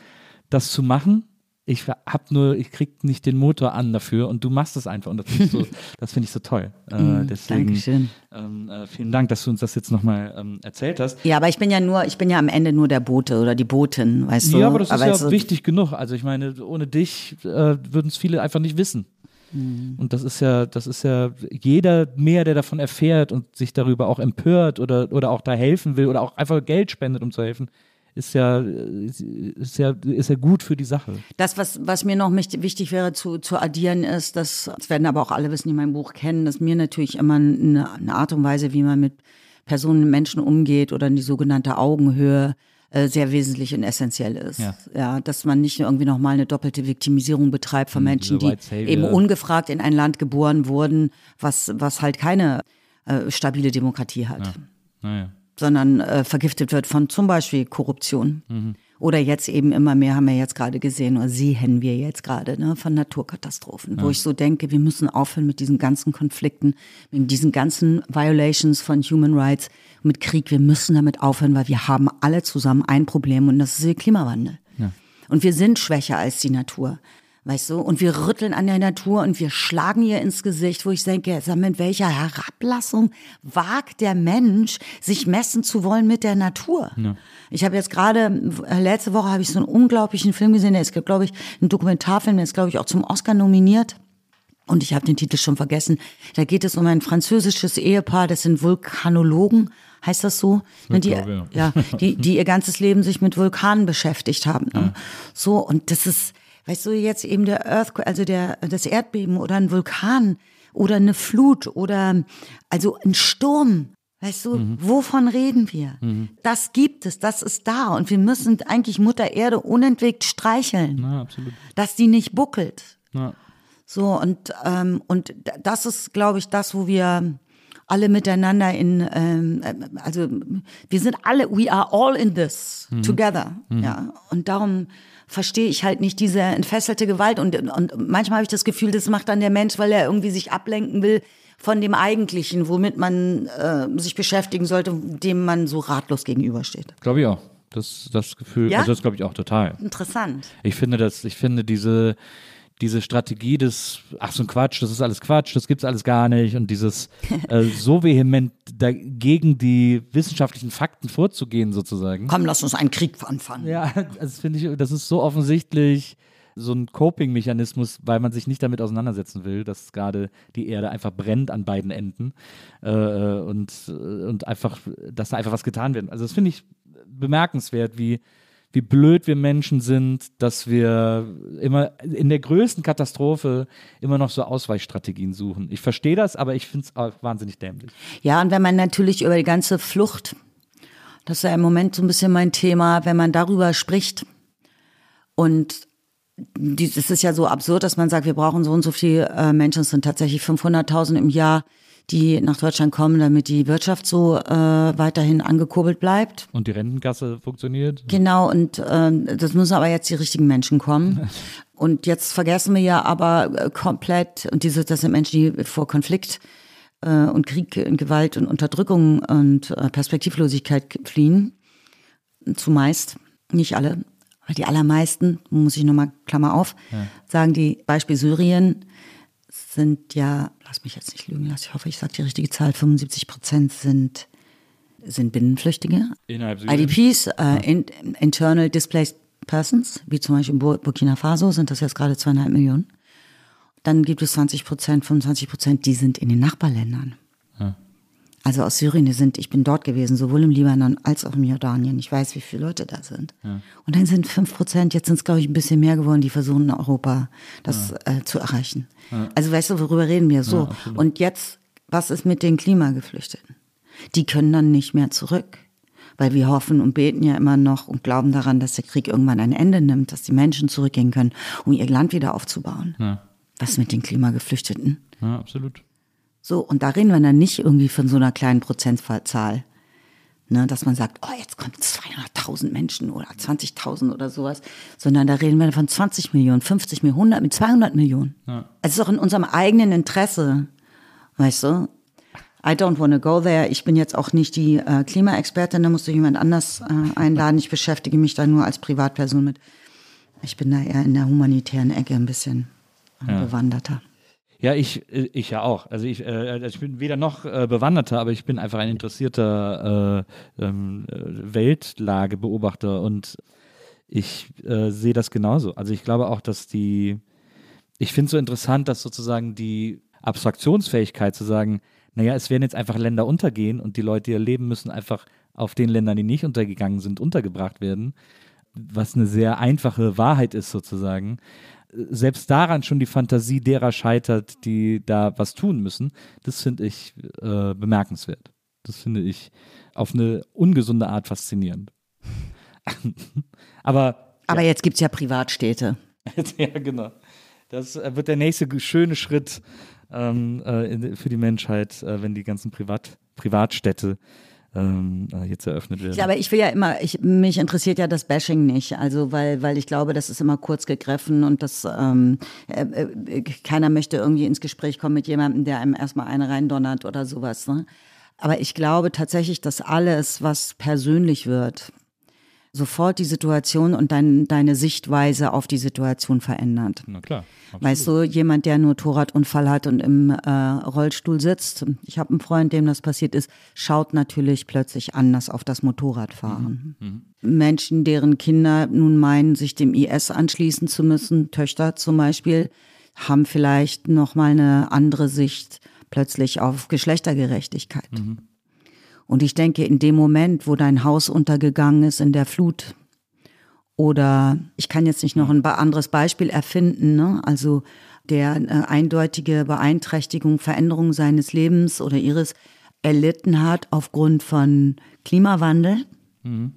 das zu machen ich hab nur, ich krieg nicht den Motor an dafür und du machst es einfach und das finde ich, so, find ich so toll. Äh, mm, deswegen, Dankeschön. Ähm, äh, vielen Dank, dass du uns das jetzt nochmal ähm, erzählt hast. Ja, aber ich bin ja nur, ich bin ja am Ende nur der Bote oder die Botin, weißt du? Ja, aber das ist ja so wichtig genug. Also ich meine, ohne dich äh, würden es viele einfach nicht wissen. Mhm. Und das ist ja, das ist ja jeder mehr, der davon erfährt und sich darüber auch empört oder, oder auch da helfen will oder auch einfach Geld spendet, um zu helfen, ist ja, ist ja, ist ja gut für die Sache. Das, was, was mir noch wichtig wäre zu, zu addieren, ist, dass, das werden aber auch alle wissen, die mein Buch kennen, dass mir natürlich immer eine, eine Art und Weise, wie man mit Personen, Menschen umgeht oder in die sogenannte Augenhöhe, äh, sehr wesentlich und essentiell ist. Ja. ja, dass man nicht irgendwie nochmal eine doppelte Viktimisierung betreibt von hm, Menschen, die eben ungefragt in ein Land geboren wurden, was, was halt keine äh, stabile Demokratie hat. Ja. Naja sondern äh, vergiftet wird von zum Beispiel Korruption. Mhm. Oder jetzt eben immer mehr, haben wir jetzt gerade gesehen, oder sehen wir jetzt gerade, ne, von Naturkatastrophen, ja. wo ich so denke, wir müssen aufhören mit diesen ganzen Konflikten, mit diesen ganzen Violations von Human Rights, mit Krieg. Wir müssen damit aufhören, weil wir haben alle zusammen ein Problem und das ist der Klimawandel. Ja. Und wir sind schwächer als die Natur. Weißt du, und wir rütteln an der Natur und wir schlagen ihr ins Gesicht, wo ich denke, mit welcher Herablassung wagt der Mensch, sich messen zu wollen mit der Natur? Ja. Ich habe jetzt gerade, letzte Woche habe ich so einen unglaublichen Film gesehen, der ist, glaube ich, ein Dokumentarfilm, der ist, glaube ich, auch zum Oscar nominiert. Und ich habe den Titel schon vergessen. Da geht es um ein französisches Ehepaar, das sind Vulkanologen, heißt das so? Ich die, glaube, ja. ja. die, die ihr ganzes Leben sich mit Vulkanen beschäftigt haben. Ne? Ja. So, und das ist, Weißt du, jetzt eben der Earthquake, also der, das Erdbeben oder ein Vulkan oder eine Flut oder also ein Sturm. Weißt du, mhm. wovon reden wir? Mhm. Das gibt es, das ist da und wir müssen eigentlich Mutter Erde unentwegt streicheln, Na, absolut. dass die nicht buckelt. Na. So und ähm, und das ist, glaube ich, das, wo wir alle miteinander in, ähm, also wir sind alle, we are all in this mhm. together, mhm. ja. Und darum verstehe ich halt nicht diese entfesselte Gewalt. Und, und manchmal habe ich das Gefühl, das macht dann der Mensch, weil er irgendwie sich ablenken will von dem Eigentlichen, womit man äh, sich beschäftigen sollte, dem man so ratlos gegenübersteht. Glaube ich auch. Das, das Gefühl, ja? also das glaube ich auch total. Interessant. Ich finde das, ich finde diese, diese Strategie des, ach so ein Quatsch, das ist alles Quatsch, das gibt's alles gar nicht und dieses äh, so vehement dagegen die wissenschaftlichen Fakten vorzugehen sozusagen. Komm, lass uns einen Krieg anfangen. Ja, das finde ich, das ist so offensichtlich so ein Coping-Mechanismus, weil man sich nicht damit auseinandersetzen will, dass gerade die Erde einfach brennt an beiden Enden äh, und, und einfach, dass da einfach was getan wird. Also das finde ich bemerkenswert, wie wie blöd wir Menschen sind, dass wir immer in der größten Katastrophe immer noch so Ausweichstrategien suchen. Ich verstehe das, aber ich finde es wahnsinnig dämlich. Ja, und wenn man natürlich über die ganze Flucht, das ist ja im Moment so ein bisschen mein Thema, wenn man darüber spricht und es ist ja so absurd, dass man sagt, wir brauchen so und so viele äh, Menschen, es sind tatsächlich 500.000 im Jahr, die nach Deutschland kommen, damit die Wirtschaft so äh, weiterhin angekurbelt bleibt. Und die Rentenkasse funktioniert. Genau, und äh, das müssen aber jetzt die richtigen Menschen kommen. und jetzt vergessen wir ja aber äh, komplett, und diese, das sind Menschen, die vor Konflikt äh, und Krieg und Gewalt und Unterdrückung und äh, Perspektivlosigkeit fliehen. Zumeist, nicht alle, aber die allermeisten, muss ich nochmal Klammer auf, ja. sagen die Beispiel Syrien, sind ja, lass mich jetzt nicht lügen lassen, ich hoffe, ich sage die richtige Zahl, 75 Prozent sind, sind Binnenflüchtlinge. Innerhalb IDPs, äh, in, Internal Displaced Persons, wie zum Beispiel in Burkina Faso, sind das jetzt gerade zweieinhalb Millionen. Dann gibt es 20 Prozent, 25 Prozent, die sind in den Nachbarländern. Also aus Syrien, sind, ich bin dort gewesen, sowohl im Libanon als auch im Jordanien. Ich weiß, wie viele Leute da sind. Ja. Und dann sind fünf Prozent, jetzt sind es, glaube ich, ein bisschen mehr geworden, die versuchen in Europa das ja. äh, zu erreichen. Ja. Also weißt du, worüber reden wir? So. Und jetzt, was ist mit den Klimageflüchteten? Die können dann nicht mehr zurück. Weil wir hoffen und beten ja immer noch und glauben daran, dass der Krieg irgendwann ein Ende nimmt, dass die Menschen zurückgehen können, um ihr Land wieder aufzubauen. Was mit den Klimageflüchteten? Ja, absolut. So, und da reden wir dann nicht irgendwie von so einer kleinen Prozentzahl. Ne, dass man sagt, oh, jetzt kommen 200.000 Menschen oder 20.000 oder sowas, sondern da reden wir von 20 Millionen, 50 Millionen, 100 mit 200 Millionen. Ja. Es ist auch in unserem eigenen Interesse, weißt du? I don't want to go there. Ich bin jetzt auch nicht die äh, Klimaexpertin, da musst du jemand anders äh, einladen. Ich beschäftige mich da nur als Privatperson mit. Ich bin da eher in der humanitären Ecke ein bisschen äh, ja. bewanderter. Ja, ich, äh, ich ja auch. Also ich, äh, also ich bin weder noch äh, Bewanderter, aber ich bin einfach ein interessierter äh, ähm, äh, Weltlagebeobachter und ich äh, sehe das genauso. Also ich glaube auch, dass die, ich finde es so interessant, dass sozusagen die Abstraktionsfähigkeit zu sagen, naja, es werden jetzt einfach Länder untergehen und die Leute, die hier leben, müssen einfach auf den Ländern, die nicht untergegangen sind, untergebracht werden, was eine sehr einfache Wahrheit ist sozusagen selbst daran schon die Fantasie derer scheitert, die da was tun müssen, das finde ich äh, bemerkenswert. Das finde ich auf eine ungesunde Art faszinierend. Aber. Aber ja. jetzt gibt es ja Privatstädte. ja, genau. Das äh, wird der nächste schöne Schritt ähm, äh, für die Menschheit, äh, wenn die ganzen Privat Privatstädte ähm, äh, jetzt eröffnet werden. Ja, aber ich will ja immer, ich, mich interessiert ja das Bashing nicht, also weil, weil ich glaube, das ist immer kurz gegriffen und das ähm, äh, äh, keiner möchte irgendwie ins Gespräch kommen mit jemandem, der einem erstmal eine reindonnert oder sowas. Ne? Aber ich glaube tatsächlich, dass alles, was persönlich wird, sofort die Situation und dein, deine Sichtweise auf die Situation verändert. Na klar. Absolut. Weißt du, jemand, der einen Motorradunfall hat und im äh, Rollstuhl sitzt, ich habe einen Freund, dem das passiert ist, schaut natürlich plötzlich anders auf das Motorradfahren. Mhm. Mhm. Menschen, deren Kinder nun meinen, sich dem IS anschließen zu müssen, Töchter zum Beispiel, haben vielleicht nochmal eine andere Sicht plötzlich auf Geschlechtergerechtigkeit. Mhm. Und ich denke, in dem Moment, wo dein Haus untergegangen ist in der Flut, oder ich kann jetzt nicht noch ein anderes Beispiel erfinden, ne? also der eine eindeutige Beeinträchtigung, Veränderung seines Lebens oder ihres erlitten hat aufgrund von Klimawandel, mhm.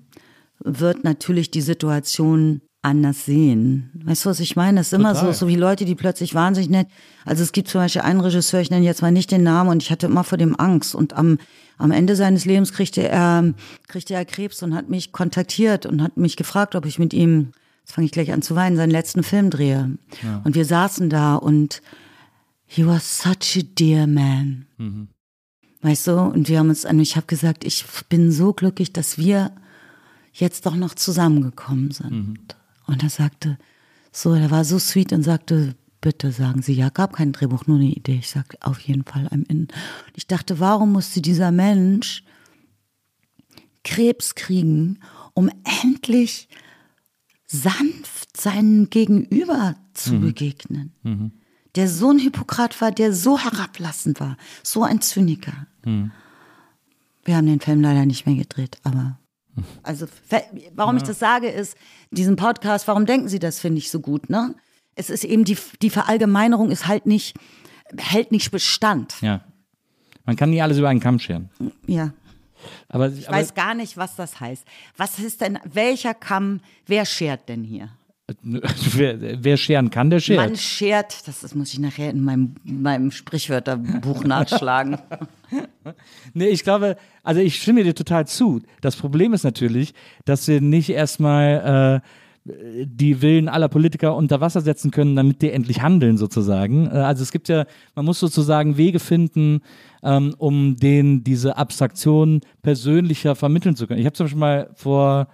wird natürlich die Situation anders sehen. Weißt du, was ich meine? Das ist immer so, so wie Leute, die plötzlich wahnsinnig nett. Also es gibt zum Beispiel einen Regisseur, ich nenne jetzt mal nicht den Namen und ich hatte immer vor dem Angst. Und am, am Ende seines Lebens kriegte er, kriegte er Krebs und hat mich kontaktiert und hat mich gefragt, ob ich mit ihm, jetzt fange ich gleich an zu weinen, seinen letzten Film drehe. Ja. Und wir saßen da und he was such a dear man. Mhm. Weißt du, und wir haben uns, und ich habe gesagt, ich bin so glücklich, dass wir jetzt doch noch zusammengekommen sind. Mhm. Und er sagte, so, er war so sweet und sagte, bitte sagen Sie, ja, gab kein Drehbuch, nur eine Idee. Ich sagte, auf jeden Fall Ende. Und ich dachte, warum musste dieser Mensch Krebs kriegen, um endlich sanft seinem Gegenüber zu mhm. begegnen? Mhm. Der so ein Hippokrat war, der so herablassend war, so ein Zyniker. Mhm. Wir haben den Film leider nicht mehr gedreht, aber also, warum ja. ich das sage, ist, diesen Podcast, warum denken Sie das, finde ich so gut, ne? Es ist eben die, die Verallgemeinerung ist halt nicht, hält nicht Bestand. Ja. Man kann nie alles über einen Kamm scheren. Ja. Aber, ich aber, weiß gar nicht, was das heißt. Was ist denn, welcher Kamm, wer schert denn hier? Wer, wer, scheren kann, der schert. Man schert, das, das muss ich nachher in meinem, meinem Sprichwörterbuch nachschlagen. nee, ich glaube, also ich stimme dir total zu. Das Problem ist natürlich, dass wir nicht erstmal äh, die Willen aller Politiker unter Wasser setzen können, damit die endlich handeln sozusagen. Äh, also es gibt ja, man muss sozusagen Wege finden, ähm, um denen diese Abstraktion persönlicher vermitteln zu können. Ich habe zum Beispiel mal vor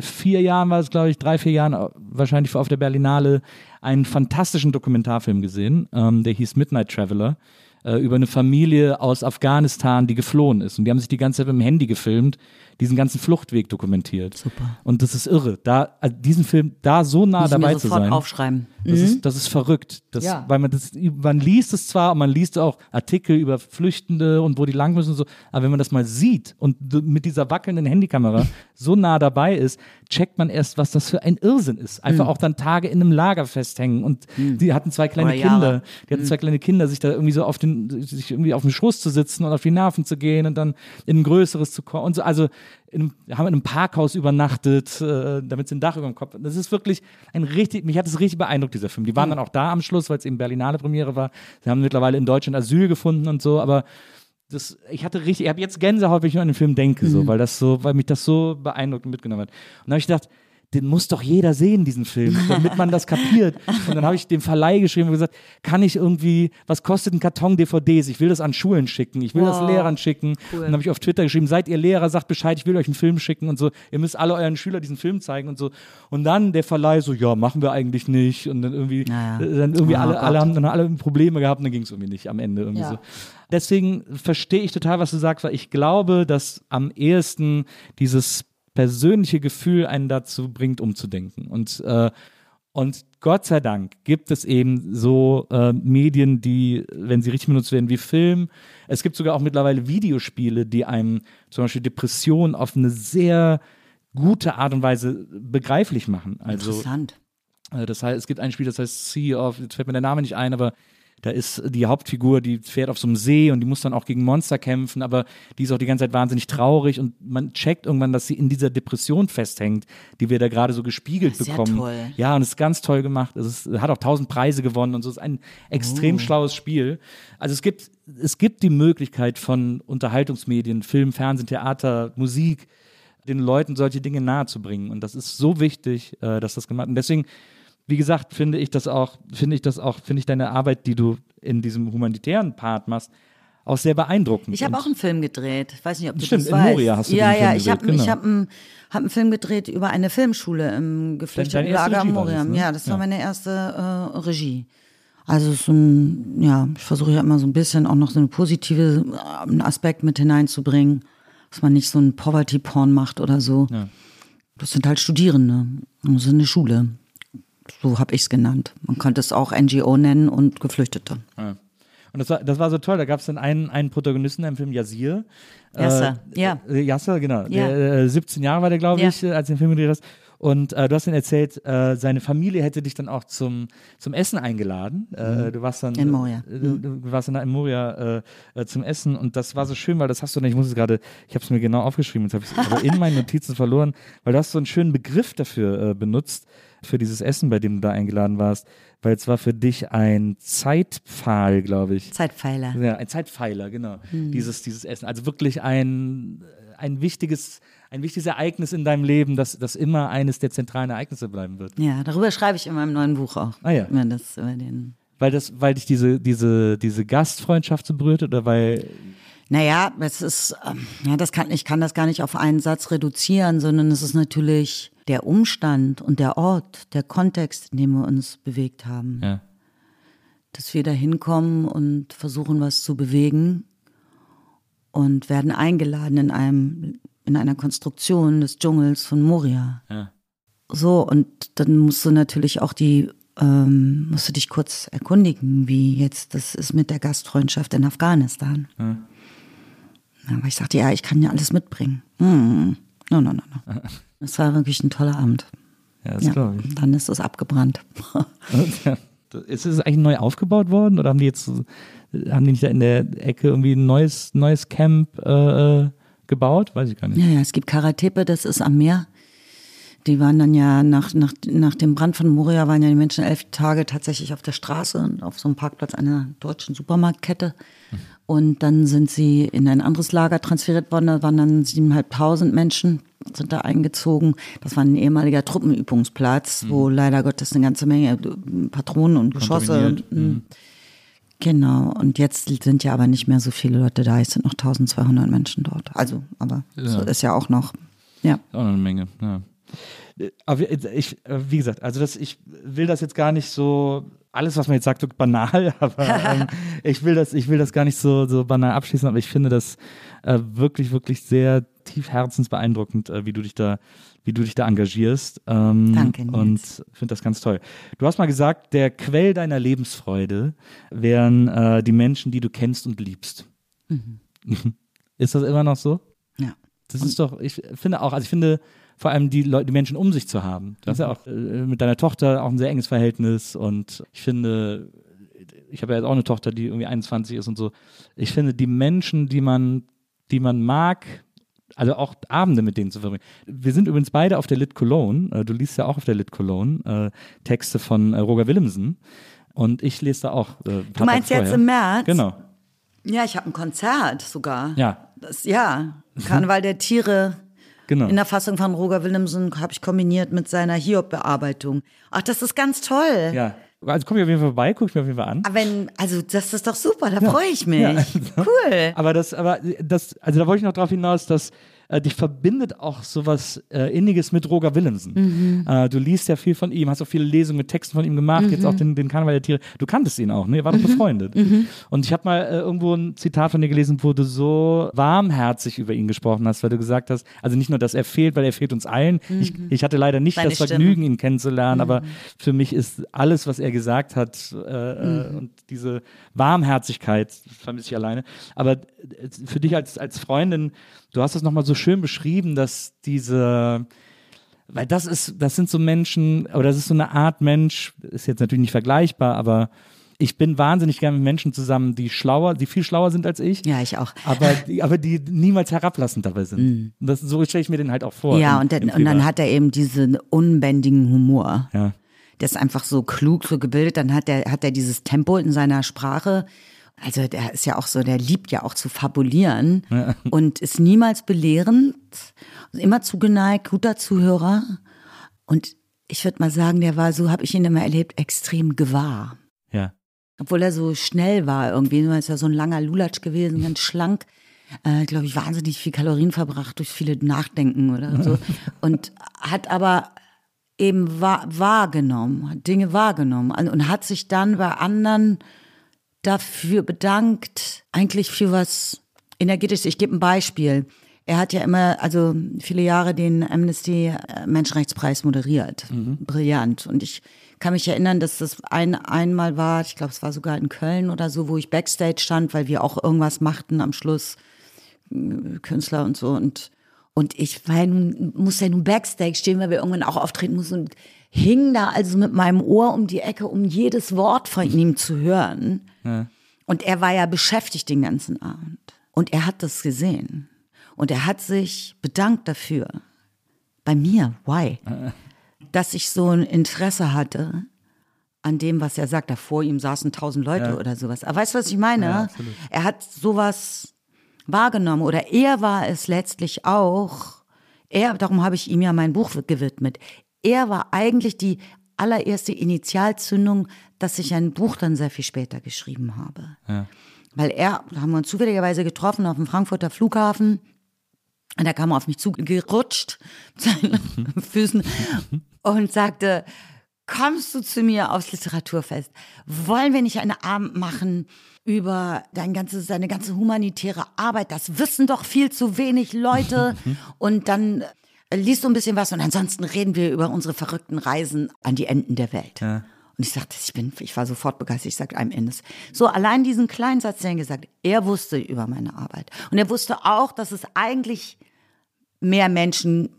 vier Jahren war es, glaube ich, drei, vier Jahren, wahrscheinlich auf der Berlinale, einen fantastischen Dokumentarfilm gesehen, ähm, der hieß Midnight Traveler, äh, über eine Familie aus Afghanistan, die geflohen ist. Und die haben sich die ganze Zeit mit dem Handy gefilmt diesen ganzen Fluchtweg dokumentiert. Super. Und das ist irre. Da, also diesen Film da so nah Muss dabei mir zu sein. aufschreiben. Das, mhm. ist, das ist verrückt. Das, ja. Weil man das, man liest es zwar und man liest auch Artikel über Flüchtende und wo die lang müssen und so, aber wenn man das mal sieht und mit dieser wackelnden Handykamera so nah dabei ist, checkt man erst, was das für ein Irrsinn ist. Einfach mhm. auch dann Tage in einem Lager festhängen und mhm. die hatten zwei kleine Kinder. Die hatten zwei mhm. kleine Kinder, sich da irgendwie so auf den den, sich irgendwie auf den Schoß zu sitzen und auf die Nerven zu gehen und dann in ein größeres zu kommen und so. Also in, haben in einem Parkhaus übernachtet, äh, damit sie ein Dach über dem Kopf. Das ist wirklich ein richtig, mich hat es richtig beeindruckt, dieser Film. Die waren dann auch da am Schluss, weil es eben Berlinale Premiere war. Sie haben mittlerweile in Deutschland Asyl gefunden und so, aber das, ich hatte richtig, ich habe jetzt Gänsehaut, wenn ich nur an den Film denke, so, weil das so, weil mich das so beeindruckt und mitgenommen hat. Und dann habe ich gedacht, den muss doch jeder sehen, diesen Film, damit man das kapiert. Und dann habe ich dem Verleih geschrieben und gesagt, kann ich irgendwie, was kostet ein Karton DVDs? Ich will das an Schulen schicken, ich will Wow. das Lehrern schicken. Cool. Und dann habe ich auf Twitter geschrieben, seid ihr Lehrer, sagt Bescheid, ich will euch einen Film schicken und so. Ihr müsst alle euren Schülern diesen Film zeigen und so. Und dann der Verleih so, ja, machen wir eigentlich nicht. Und dann irgendwie, Naja. äh, dann irgendwie Oh alle, Gott. alle haben dann alle Probleme gehabt und dann ging es irgendwie nicht am Ende irgendwie Ja. so. Deswegen verstehe ich total, was du sagst, weil ich glaube, dass am ehesten dieses persönliche Gefühl einen dazu bringt, umzudenken. Und, äh, und Gott sei Dank gibt es eben so äh, Medien, die, wenn sie richtig benutzt werden, wie Film. Es gibt sogar auch mittlerweile Videospiele, die einem zum Beispiel Depressionen auf eine sehr gute Art und Weise begreiflich machen. Also Interessant. äh, Das heißt, es gibt ein Spiel, das heißt Sea of, jetzt fällt mir der Name nicht ein, aber da ist die Hauptfigur, die fährt auf so einem See und die muss dann auch gegen Monster kämpfen, aber die ist auch die ganze Zeit wahnsinnig traurig und man checkt irgendwann, dass sie in dieser Depression festhängt, die wir da gerade so gespiegelt ist ja bekommen. toll. Ja, und es ist ganz toll gemacht. Es ist, hat auch tausend Preise gewonnen und so. Es ist ein extrem schlaues Spiel. Also es gibt, es gibt die Möglichkeit von Unterhaltungsmedien, Film, Fernsehen, Theater, Musik, den Leuten solche Dinge nahezubringen. Und das ist so wichtig, äh, dass das gemacht wird. Und deswegen, wie gesagt, finde ich das auch, finde ich das auch, finde ich deine Arbeit, die du in diesem humanitären Part machst, auch sehr beeindruckend. Ich habe auch einen Film gedreht. Ich weiß nicht, ob du Stimmt, das in weißt. Moria hast du ja, den ja, Film ich habe gedreht, genau. ich hab einen, hab einen Film gedreht über eine Filmschule im geflüchteten Lager Regie war Moria. das, ne? Ja, das war Ja. meine erste äh, Regie. Also so ein, ja, ich versuche ja immer so ein bisschen auch noch so einen positiven äh, Aspekt mit hineinzubringen, dass man nicht so ein Poverty-Porn macht oder so. Das sind halt Studierende. Das ist eine Schule. So habe ich es genannt. Man könnte es auch NGO nennen und Geflüchtete. Und das war, das war so toll. Da gab es dann einen, einen Protagonisten im Film, Yasir. Yasser, ja. Äh, Yasser, genau. Ja. Der, äh, 17 Jahre war der, glaube Ja. ich, äh, als du den Film gedreht hast. Und äh, du hast dann erzählt, äh, seine Familie hätte dich dann auch zum, zum Essen eingeladen. Äh, du warst dann In Moria. Äh, du, du warst dann da in Moria äh, äh, zum Essen und das war so schön, weil das hast du dann, ich muss es gerade, ich habe es mir genau aufgeschrieben, jetzt habe ich es in meinen Notizen verloren, weil du hast so einen schönen Begriff dafür äh, benutzt, für dieses Essen, bei dem du da eingeladen warst, weil es war für dich ein Zeitpfahl, glaube ich. Zeitpfeiler. Ja, ein Zeitpfeiler, genau. Hm. Dieses, dieses Essen. Also wirklich ein, ein wichtiges, ein wichtiges Ereignis in deinem Leben, das, das immer eines der zentralen Ereignisse bleiben wird. Ja, darüber schreibe ich in meinem neuen Buch auch. Ah ja. Über, das, über den. Weil das, weil dich diese, diese, diese Gastfreundschaft so berührt oder weil. Naja, es ist, ähm, ja, das kann, ich kann das gar nicht auf einen Satz reduzieren, sondern es ist natürlich der Umstand und der Ort, der Kontext, in dem wir uns bewegt haben. Ja. Dass wir da hinkommen und versuchen, was zu bewegen und werden eingeladen in einem, in einer Konstruktion des Dschungels von Moria. Ja. So, und dann musst du natürlich auch die, ähm, musst du dich kurz erkundigen, wie jetzt das ist mit der Gastfreundschaft in Afghanistan. Ja. Aber ich sagte, ja, ich kann ja alles mitbringen. Hm. No, no, no, no. Das war wirklich ein toller Abend. Ja, das Ja, glaube ich. dann ist es abgebrannt. Ja. Ist es eigentlich neu aufgebaut worden oder haben die jetzt, haben die nicht da in der Ecke irgendwie ein neues, neues Camp äh, äh, gebaut? Weiß ich gar nicht. Ja, ja, es gibt Karatepe, das ist am Meer. Die waren dann ja nach, nach, nach dem Brand von Moria waren ja die Menschen elf Tage tatsächlich auf der Straße und auf so einem Parkplatz einer deutschen Supermarktkette. Und dann sind sie in ein anderes Lager transferiert worden. Da waren dann siebeneinhalbtausend Menschen, sind da eingezogen. Das war ein ehemaliger Truppenübungsplatz, wo leider Gottes eine ganze Menge äh, Patronen und Geschosse. Kontaminiert. Und, Genau, und jetzt sind ja aber nicht mehr so viele Leute da. Es sind noch 1200 Menschen dort. Also, aber so ist ja auch noch, ja. Auch noch eine Menge, ja. Aber ich, wie gesagt, also das, ich will das jetzt gar nicht so, alles, was man jetzt sagt, wirkt banal, aber ähm, ich will das, ich will das gar nicht so, so banal abschließen, aber ich finde das äh, wirklich, wirklich sehr tief herzensbeeindruckend, äh, wie du dich da, wie du dich da engagierst. Ähm, Danke, Nils. Und finde das ganz toll. Du hast mal gesagt, der Quell deiner Lebensfreude wären äh, die Menschen, die du kennst und liebst. Ist das immer noch so? Ja. Das ist doch, ich finde auch, also ich finde vor allem die Leute, die Menschen um sich zu haben. Du hast ja auch äh, mit deiner Tochter auch ein sehr enges Verhältnis und ich finde, ich habe ja jetzt auch eine Tochter, die irgendwie 21 ist und so. Ich finde, die Menschen, die man, die man mag, also auch Abende mit denen zu verbringen. Wir sind übrigens beide auf der Lit Cologne. Äh, du liest ja auch auf der Lit Cologne äh, Texte von äh, Roger Willemsen. Und ich lese da auch. Äh, du meinst jetzt im März? Genau. Ja, ich habe ein Konzert sogar. Ja. Das, ja, Karneval der Tiere. Genau. In der Fassung von Roger Willemsen habe ich kombiniert mit seiner Hiob-Bearbeitung. Ach, das ist ganz toll. Ja. Also komm ich auf jeden Fall vorbei, guck ich mir auf jeden Fall an. Aber wenn, also das ist doch super, da freue ich mich. Ja. Cool. Aber das, aber das, also da wollte ich noch darauf hinaus, dass äh, dich verbindet auch sowas äh, Inniges mit Roger Willemsen. Mhm. Äh, du liest ja viel von ihm, hast auch viele Lesungen mit Texten von ihm gemacht, mhm. jetzt auch den, den Karneval der Tiere. Du kanntest ihn auch, ne? Ihr wart doch mhm. befreundet. Mhm. Und ich habe mal äh, irgendwo ein Zitat von dir gelesen, wo du so warmherzig über ihn gesprochen hast, weil du gesagt hast, also nicht nur, dass er fehlt, weil er fehlt uns allen. Ich, mhm. ich hatte leider nicht Seine das Vergnügen, Stimme. ihn kennenzulernen, aber mhm. für mich ist alles, was er gesagt hat äh, äh, und diese Warmherzigkeit vermisse ich alleine. Aber für dich als, als Freundin, du hast das nochmal so schön beschrieben, dass diese, weil das ist, das sind so Menschen, oder das ist so eine Art Mensch, ist jetzt natürlich nicht vergleichbar, aber ich bin wahnsinnig gerne mit Menschen zusammen, die schlauer, die viel schlauer sind als ich. Ja, ich auch. Aber die, aber die niemals herablassend dabei sind. Mm. Das, so stelle ich mir den halt auch vor. Ja, im, und, dann, und dann hat er eben diesen unbändigen Humor. Ja. Der ist einfach so klug, so gebildet. Dann hat er, hat er dieses Tempo in seiner Sprache. Also der ist ja auch so, der liebt ja auch zu fabulieren ja. und ist niemals belehrend, immer zugeneigt, guter Zuhörer. Und ich würde mal sagen, der war, so habe ich ihn immer erlebt, extrem gewahr. Ja. Obwohl er so schnell war irgendwie, er ist ja so ein langer Lulatsch gewesen, ganz schlank. Äh, glaube ich, wahnsinnig viel Kalorien verbracht durch viele Nachdenken oder so. Und hat aber eben wahr, wahrgenommen, hat Dinge wahrgenommen und hat sich dann bei anderen dafür bedankt, eigentlich für was energetisches. Ich gebe ein Beispiel. Er hat ja immer, also viele Jahre den Amnesty äh, Menschenrechtspreis moderiert. Mhm. Brillant. Und ich kann mich erinnern, dass das ein, einmal war, ich glaube, es war sogar in Köln oder so, wo ich Backstage stand, weil wir auch irgendwas machten am Schluss, äh, Künstler und so. Und, und ich war ja nun, musste ja nun Backstage stehen, weil wir irgendwann auch auftreten mussten und hing da also mit meinem Ohr um die Ecke, um jedes Wort von ihm zu hören. Ja. Und er war ja beschäftigt den ganzen Abend. Und er hat das gesehen. Und er hat sich bedankt dafür. Bei mir, why? Dass ich so ein Interesse hatte an dem, was er sagt. Da vor ihm saßen tausend Leute ja. oder sowas. Aber weißt du, was ich meine? Ja, er hat sowas wahrgenommen. Oder er war es letztlich auch. Er, darum habe ich ihm ja mein Buch gewidmet. Er war eigentlich die allererste Initialzündung, dass ich ein Buch dann sehr viel später geschrieben habe. Ja. Weil er, da haben wir uns zufälligerweise getroffen auf dem Frankfurter Flughafen. Und er kam auf mich zugerutscht mit seinen Füßen und sagte, kommst du zu mir aufs Literaturfest? Wollen wir nicht einen Abend machen über dein ganzes, deine ganze humanitäre Arbeit? Das wissen doch viel zu wenig Leute. Und dann liest du ein bisschen was und ansonsten reden wir über unsere verrückten Reisen an die Enden der Welt. Ja. Und ich sagte, ich bin, ich war sofort begeistert. Ich sagte, I'm in this. So, allein diesen kleinen Satz, den er gesagt, er wusste über meine Arbeit. Und er wusste auch, dass es eigentlich mehr Menschen,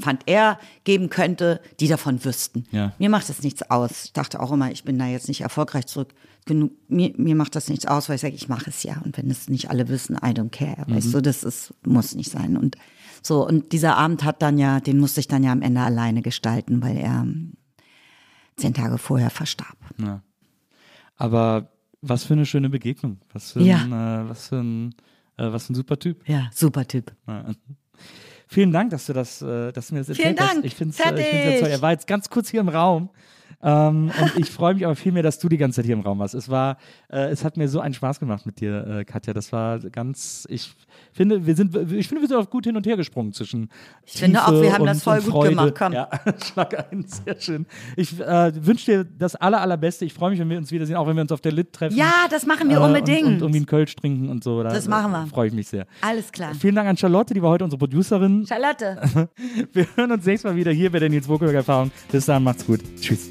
fand er, geben könnte, die davon wüssten. Ja. Mir macht das nichts aus. Ich dachte auch immer, ich bin da jetzt nicht erfolgreich zurück. Genug, mir, mir macht das nichts aus, weil ich sage, ich mache es ja. Und wenn es nicht alle wissen, I don't care. Mhm. Weißt du, das ist, muss nicht sein. Und so, und dieser Abend hat dann ja, den musste ich dann ja am Ende alleine gestalten, weil er zehn Tage vorher verstarb. Ja. Aber was für eine schöne Begegnung. Was für ein, ja. äh, was für ein, äh, was für ein super Typ. Ja, super Typ. Ja. Vielen Dank, dass du das, äh, dass du mir das erzählt Vielen Dank. hast. Ich finde es äh, toll. Er war jetzt ganz kurz hier im Raum. Ähm, und ich freue mich aber viel mehr, dass du die ganze Zeit hier im Raum warst. Es war, äh, es hat mir so einen Spaß gemacht mit dir, äh, Katja. Das war ganz, ich finde, wir sind, ich finde, wir sind auch gut hin und her gesprungen zwischen. Ich Tiefe finde auch, wir haben und, das voll gut Freude. gemacht. Komm. Ja, schlag ein, sehr schön. Ich äh, wünsche dir das aller, allerbeste. Ich freue mich, wenn wir uns wiedersehen, auch wenn wir uns auf der Lit treffen. Ja, das machen wir unbedingt. Und, und irgendwie einen Kölsch trinken und so. Da, das machen wir. Freue ich mich sehr. Alles klar. Vielen Dank an Charlotte, die war heute unsere Producerin. Charlotte. wir hören uns nächstes Mal wieder hier bei der Nils Burgberg Erfahrung. Bis dann, macht's gut. Tschüss.